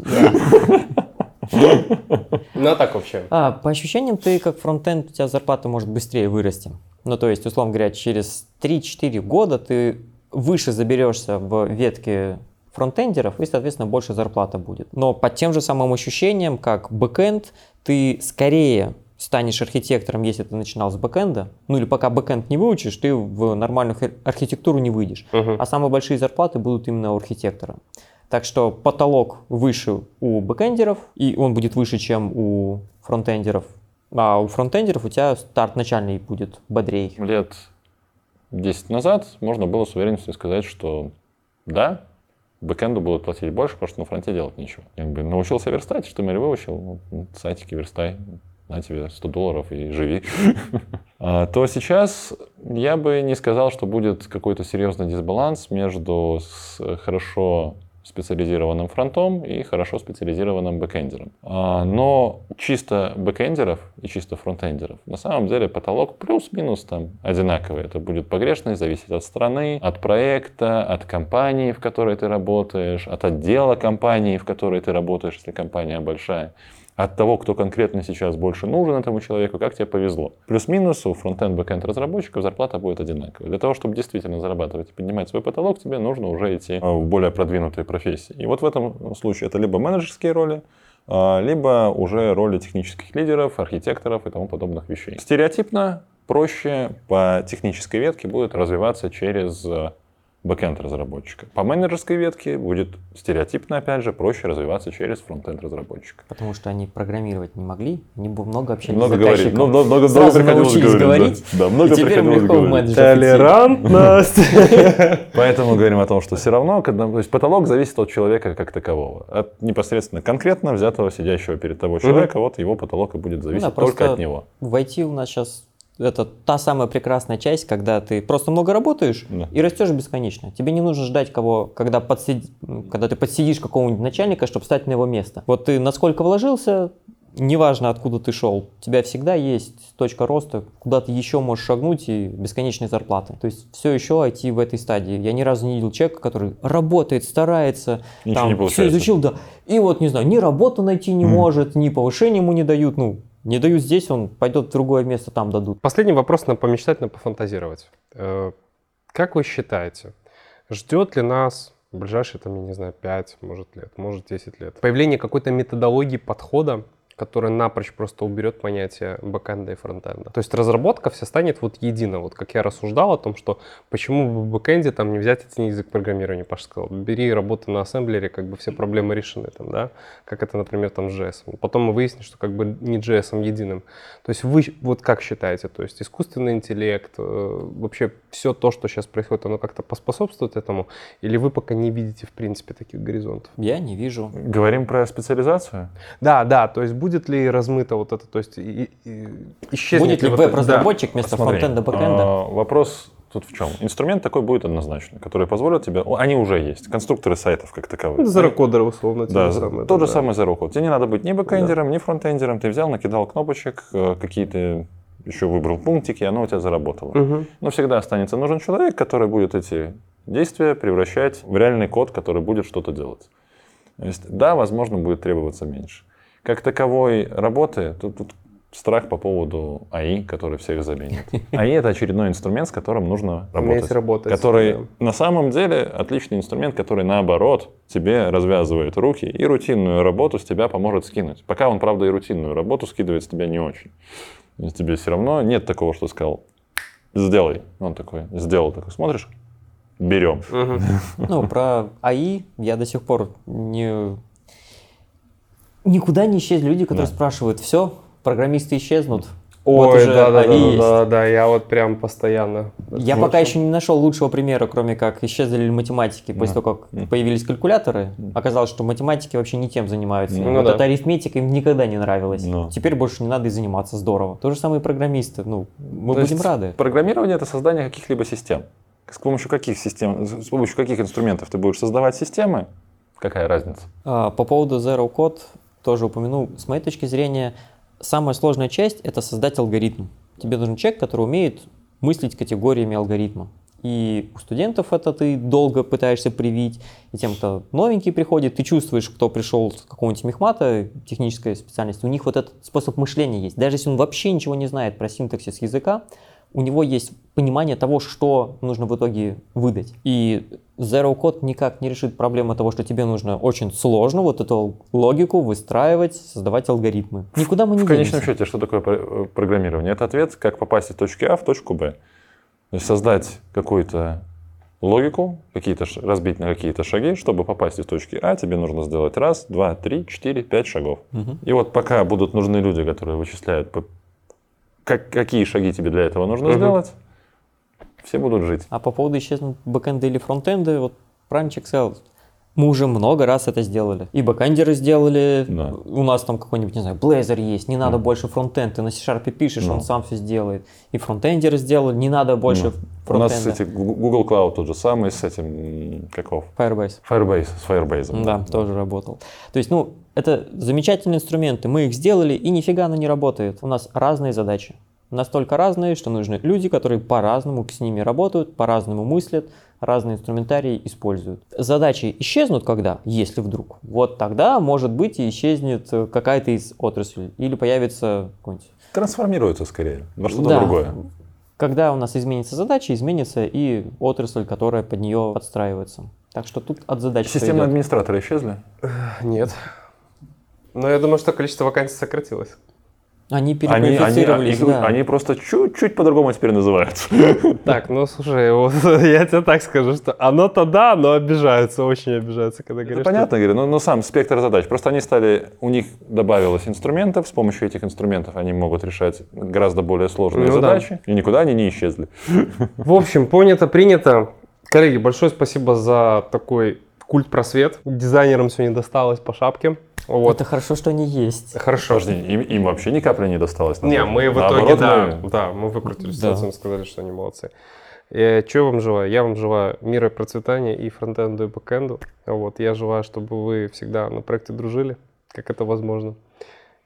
Ну а так вообще.
А, по ощущениям, ты как фронтенд, у тебя зарплата может быстрее вырасти. Ну, то есть, условно говоря, через 3-4 года ты выше заберешься в ветке фронтендеров, и, соответственно, больше зарплата будет. Но по тем же самым ощущениям, как бэкенд, ты скорее станешь архитектором, если ты начинал с бэкенда. Ну или пока бэкенд не выучишь, ты в нормальную архитектуру не выйдешь.
Мгм.
А самые большие зарплаты будут именно у архитектора. Так что потолок выше у бэкэндеров, и он будет выше, чем у фронтендеров. А у фронтендеров у тебя старт начальный будет бодрей.
Лет 10 назад можно было с уверенностью сказать, что да, бэкэнду будут платить больше, потому что на фронте делать нечего. Как бы научился верстать, что ли, выучил, ну, сайтики верстай, на тебе 100 долларов и живи. А, То сейчас я бы не сказал, что будет какой-то серьезный дисбаланс между хорошо специализированным фронтом и хорошо специализированным бэкэндером. А, Но чисто бэкэндеров и чисто фронтендеров на самом деле потолок плюс-минус там одинаковый. Это будет погрешность зависеть от страны, от проекта, от компании, в которой ты работаешь, от отдела компании, в которой ты работаешь, если компания большая от того, кто конкретно сейчас больше нужен этому человеку, как тебе повезло. Плюс-минус у фронтенд бэкенд разработчиков зарплата будет одинаковая. Для того, чтобы действительно зарабатывать и поднимать свой потолок, тебе нужно уже идти а, в более продвинутые профессии. И вот в этом случае это либо менеджерские роли, а, либо уже роли технических лидеров, архитекторов и тому подобных вещей. Стереотипно проще по технической ветке будет развиваться через а, бэкенд разработчика. По менеджерской ветке будет стереотипно, опять же, проще развиваться через фронтенд разработчика.
Потому что они программировать не могли, они много общались
Много
с
говорили.
заказчиком.
Ну, много, много,
Сразу
много приходилось
научились говорить,
Да, да, много
и теперь им
приходилось
легко
говорить.
Толерантность.
Поэтому говорим о том, что все равно, когда, то есть потолок зависит от человека как такового. От непосредственно конкретно взятого сидящего перед тобой человека, вот его потолок и будет зависеть
да,
только от него.
В IT у нас сейчас это та самая прекрасная часть, когда ты просто много работаешь
Да.
и растешь бесконечно. Тебе не нужно ждать кого, когда, подсиди- когда ты подсидишь какого-нибудь начальника, чтобы стать на его место. Вот ты насколько вложился, неважно откуда ты шел, у тебя всегда есть точка роста, куда ты еще можешь шагнуть и бесконечные зарплаты. То есть все еще IT в этой стадии. Я ни разу не видел человека, который работает, старается,
Ничего
там
не
все изучил, да. И вот, не знаю, ни работу найти не может, ни повышение ему не дают, ну, не дают здесь, он пойдет в другое место, там дадут.
Последний вопрос на помечтать, на пофантазировать. Э, Как вы считаете, ждет ли нас в ближайшие, там, я не знаю, 5, может, лет, может, 10 лет, появление какой-то методологии подхода, которая напрочь просто уберет понятие бэкэнда и фронтенда. То есть разработка вся станет вот едино. Вот как я рассуждал о том, что почему в бэкэнде там не взять один язык программирования, Паша сказал, бери работу на ассемблере, как бы все проблемы решены там, да, как это, например, там с JS. Потом мы выяснили, что как бы не JS единым. То есть вы вот как считаете, то есть искусственный интеллект, э, вообще все то, что сейчас происходит, оно как-то поспособствует этому? Или вы пока не видите, в принципе, таких горизонтов?
Я не вижу.
Говорим про специализацию.
Да, да, то есть будет ли размыто вот это, то есть и- и- исчезнет
Будет ли
вот
веб-разработчик вместо
Смотри,
фронтенда, бэкенда?
а, Вопрос тут в чем? Инструмент такой будет однозначно, который позволит тебе... Они уже есть. Конструкторы сайтов как таковые.
Да. Зерокодеры, условно, те
Да,
же самые,
тот
да,
же
да.
самый Zero Code. Тебе не надо быть ни бэкэндером, ни фронтендером. Ты взял, накидал кнопочек, э, какие-то еще выбрал пунктики, и оно у тебя заработало.
Мгм.
Но всегда останется нужен человек, который будет эти действия превращать в реальный код, который будет что-то делать. То есть, да, возможно, будет требоваться меньше. Как таковой работы, тут, тут страх по поводу АИ, который всех заменит. АИ — это очередной инструмент, с которым нужно
Уметь
работать.
работать,
Который
да.
на самом деле отличный инструмент, который наоборот тебе развязывает руки и рутинную работу с тебя поможет скинуть. Пока он, правда, и рутинную работу скидывает с тебя не очень. Есть тебе все равно нет такого, что сказал, сделай. Он такой, сделал, такой, смотришь, берем.
Ну, про АИ я до сих пор не... Никуда не исчезли люди, которые
Да.
спрашивают, все, программисты исчезнут. Вот
Ой,
уже
да, да, да,
есть.
да, да, я вот прям постоянно.
Я пока еще не нашел лучшего примера, кроме как исчезли математики. После
Да.
того, как
Мгм.
появились калькуляторы, оказалось, что математики вообще не тем занимаются.
Ну
вот
да.
эта арифметика им никогда не нравилась.
Ну.
Теперь больше не надо и заниматься здорово. То же самое и программисты. Ну, мы
То
будем
есть
рады.
Программирование это создание каких-либо систем. С помощью каких систем, с помощью каких инструментов ты будешь создавать системы? Какая разница?
А, По поводу Zero Code тоже упомяну. С моей точки зрения, самая сложная часть – это создать алгоритм. Тебе нужен человек, который умеет мыслить категориями алгоритма. И у студентов это ты долго пытаешься привить, и тем, кто новенький приходит, ты чувствуешь, кто пришел с какого-нибудь мехмата, технической специальности, у них вот этот способ мышления есть. Даже если он вообще ничего не знает про синтаксис языка, у него есть понимание того, что нужно в итоге выдать. И Zero Code никак не решит проблему того, что тебе нужно очень сложно вот эту логику выстраивать, создавать алгоритмы. Никуда мы не
В конечном
денемся.
счете, что такое про- программирование? Это ответ, как попасть из точки А в точку Б. То есть создать какую-то логику, какие-то, разбить на какие-то шаги, чтобы попасть из точки А, тебе нужно сделать раз, два, три, четыре, пять шагов.
Мгм.
И вот пока будут нужны люди, которые вычисляют, как, какие шаги тебе для этого нужно
Мгм.
сделать, все будут жить.
А по поводу исчезнут бэкэнды или фронтенды, вот Branch Excel, мы уже много раз это сделали. И бэкэндеры сделали,
Да.
у нас там какой-нибудь, не знаю, Blazor есть, не надо
Да.
больше фронтенд, ты на C-Sharp пишешь,
Да.
он сам все сделает. И фронтендеры сделали, не надо больше
У нас
фронтенда.
эти Гу- Google Cloud тот же самый с этим, каков?
Firebase.
Firebase, с Firebase.
Да, тоже работал. То есть, ну, это замечательные инструменты, мы их сделали, и нифига оно не работает. У нас разные задачи. Настолько разные, что нужны люди, которые по-разному с ними работают, по-разному мыслят, разные инструментарии используют. Задачи исчезнут когда? Если вдруг. Вот тогда, может быть, и исчезнет э, какая-то из отраслей. Или появится какой-нибудь
Трансформируется скорее во что-то
Да.
другое.
Когда у нас изменится задача, изменится и отрасль, которая под нее подстраивается. Так что тут от задач
Системные
идет.
администраторы исчезли?
Нет. Но я думаю, что количество вакансий сократилось.
Они
Они, они,
переквалифицировались,
их-
да.
они просто чуть-чуть по-другому теперь называются.
Так, ну слушай, вот я тебе так скажу, что оно-то да, но обижаются, очень обижаются, когда
Это
говорят,
понятно, говорю, но, но сам спектр задач. Просто они стали, у них добавилось инструментов, с помощью этих инструментов они могут решать гораздо более сложные
Ну да.
задачи, и никуда они не исчезли.
В общем, понято, принято. Коллеги, большое спасибо за такой культ-просвет. Дизайнерам сегодня досталось по шапке. Вот.
Это хорошо, что они есть.
Хорошо.
Подожди, им, им вообще ни капли не досталось.
Не,
наоборот.
мы в
Наоборот,
итоге, да,
мы-
да, мы выкрутили
Да.
ситуацию, мы сказали, что они молодцы. Что я вам желаю? Я вам желаю мира и процветания и фронтенду, и бэкенду. Вот, я желаю, чтобы вы всегда на проекте дружили, как это возможно.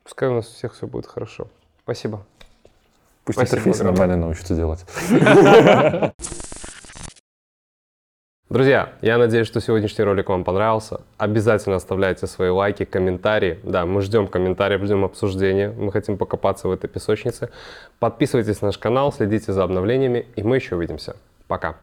Пускай у нас у всех все будет хорошо. Спасибо.
Пусть
Спасибо
интерфейсы нормально научатся делать.
Друзья, я надеюсь, что сегодняшний ролик вам понравился. Обязательно оставляйте свои лайки, комментарии. Да, мы ждем комментариев, ждем обсуждения. Мы хотим покопаться в этой песочнице. Подписывайтесь на наш канал, следите за обновлениями, и мы еще увидимся. Пока.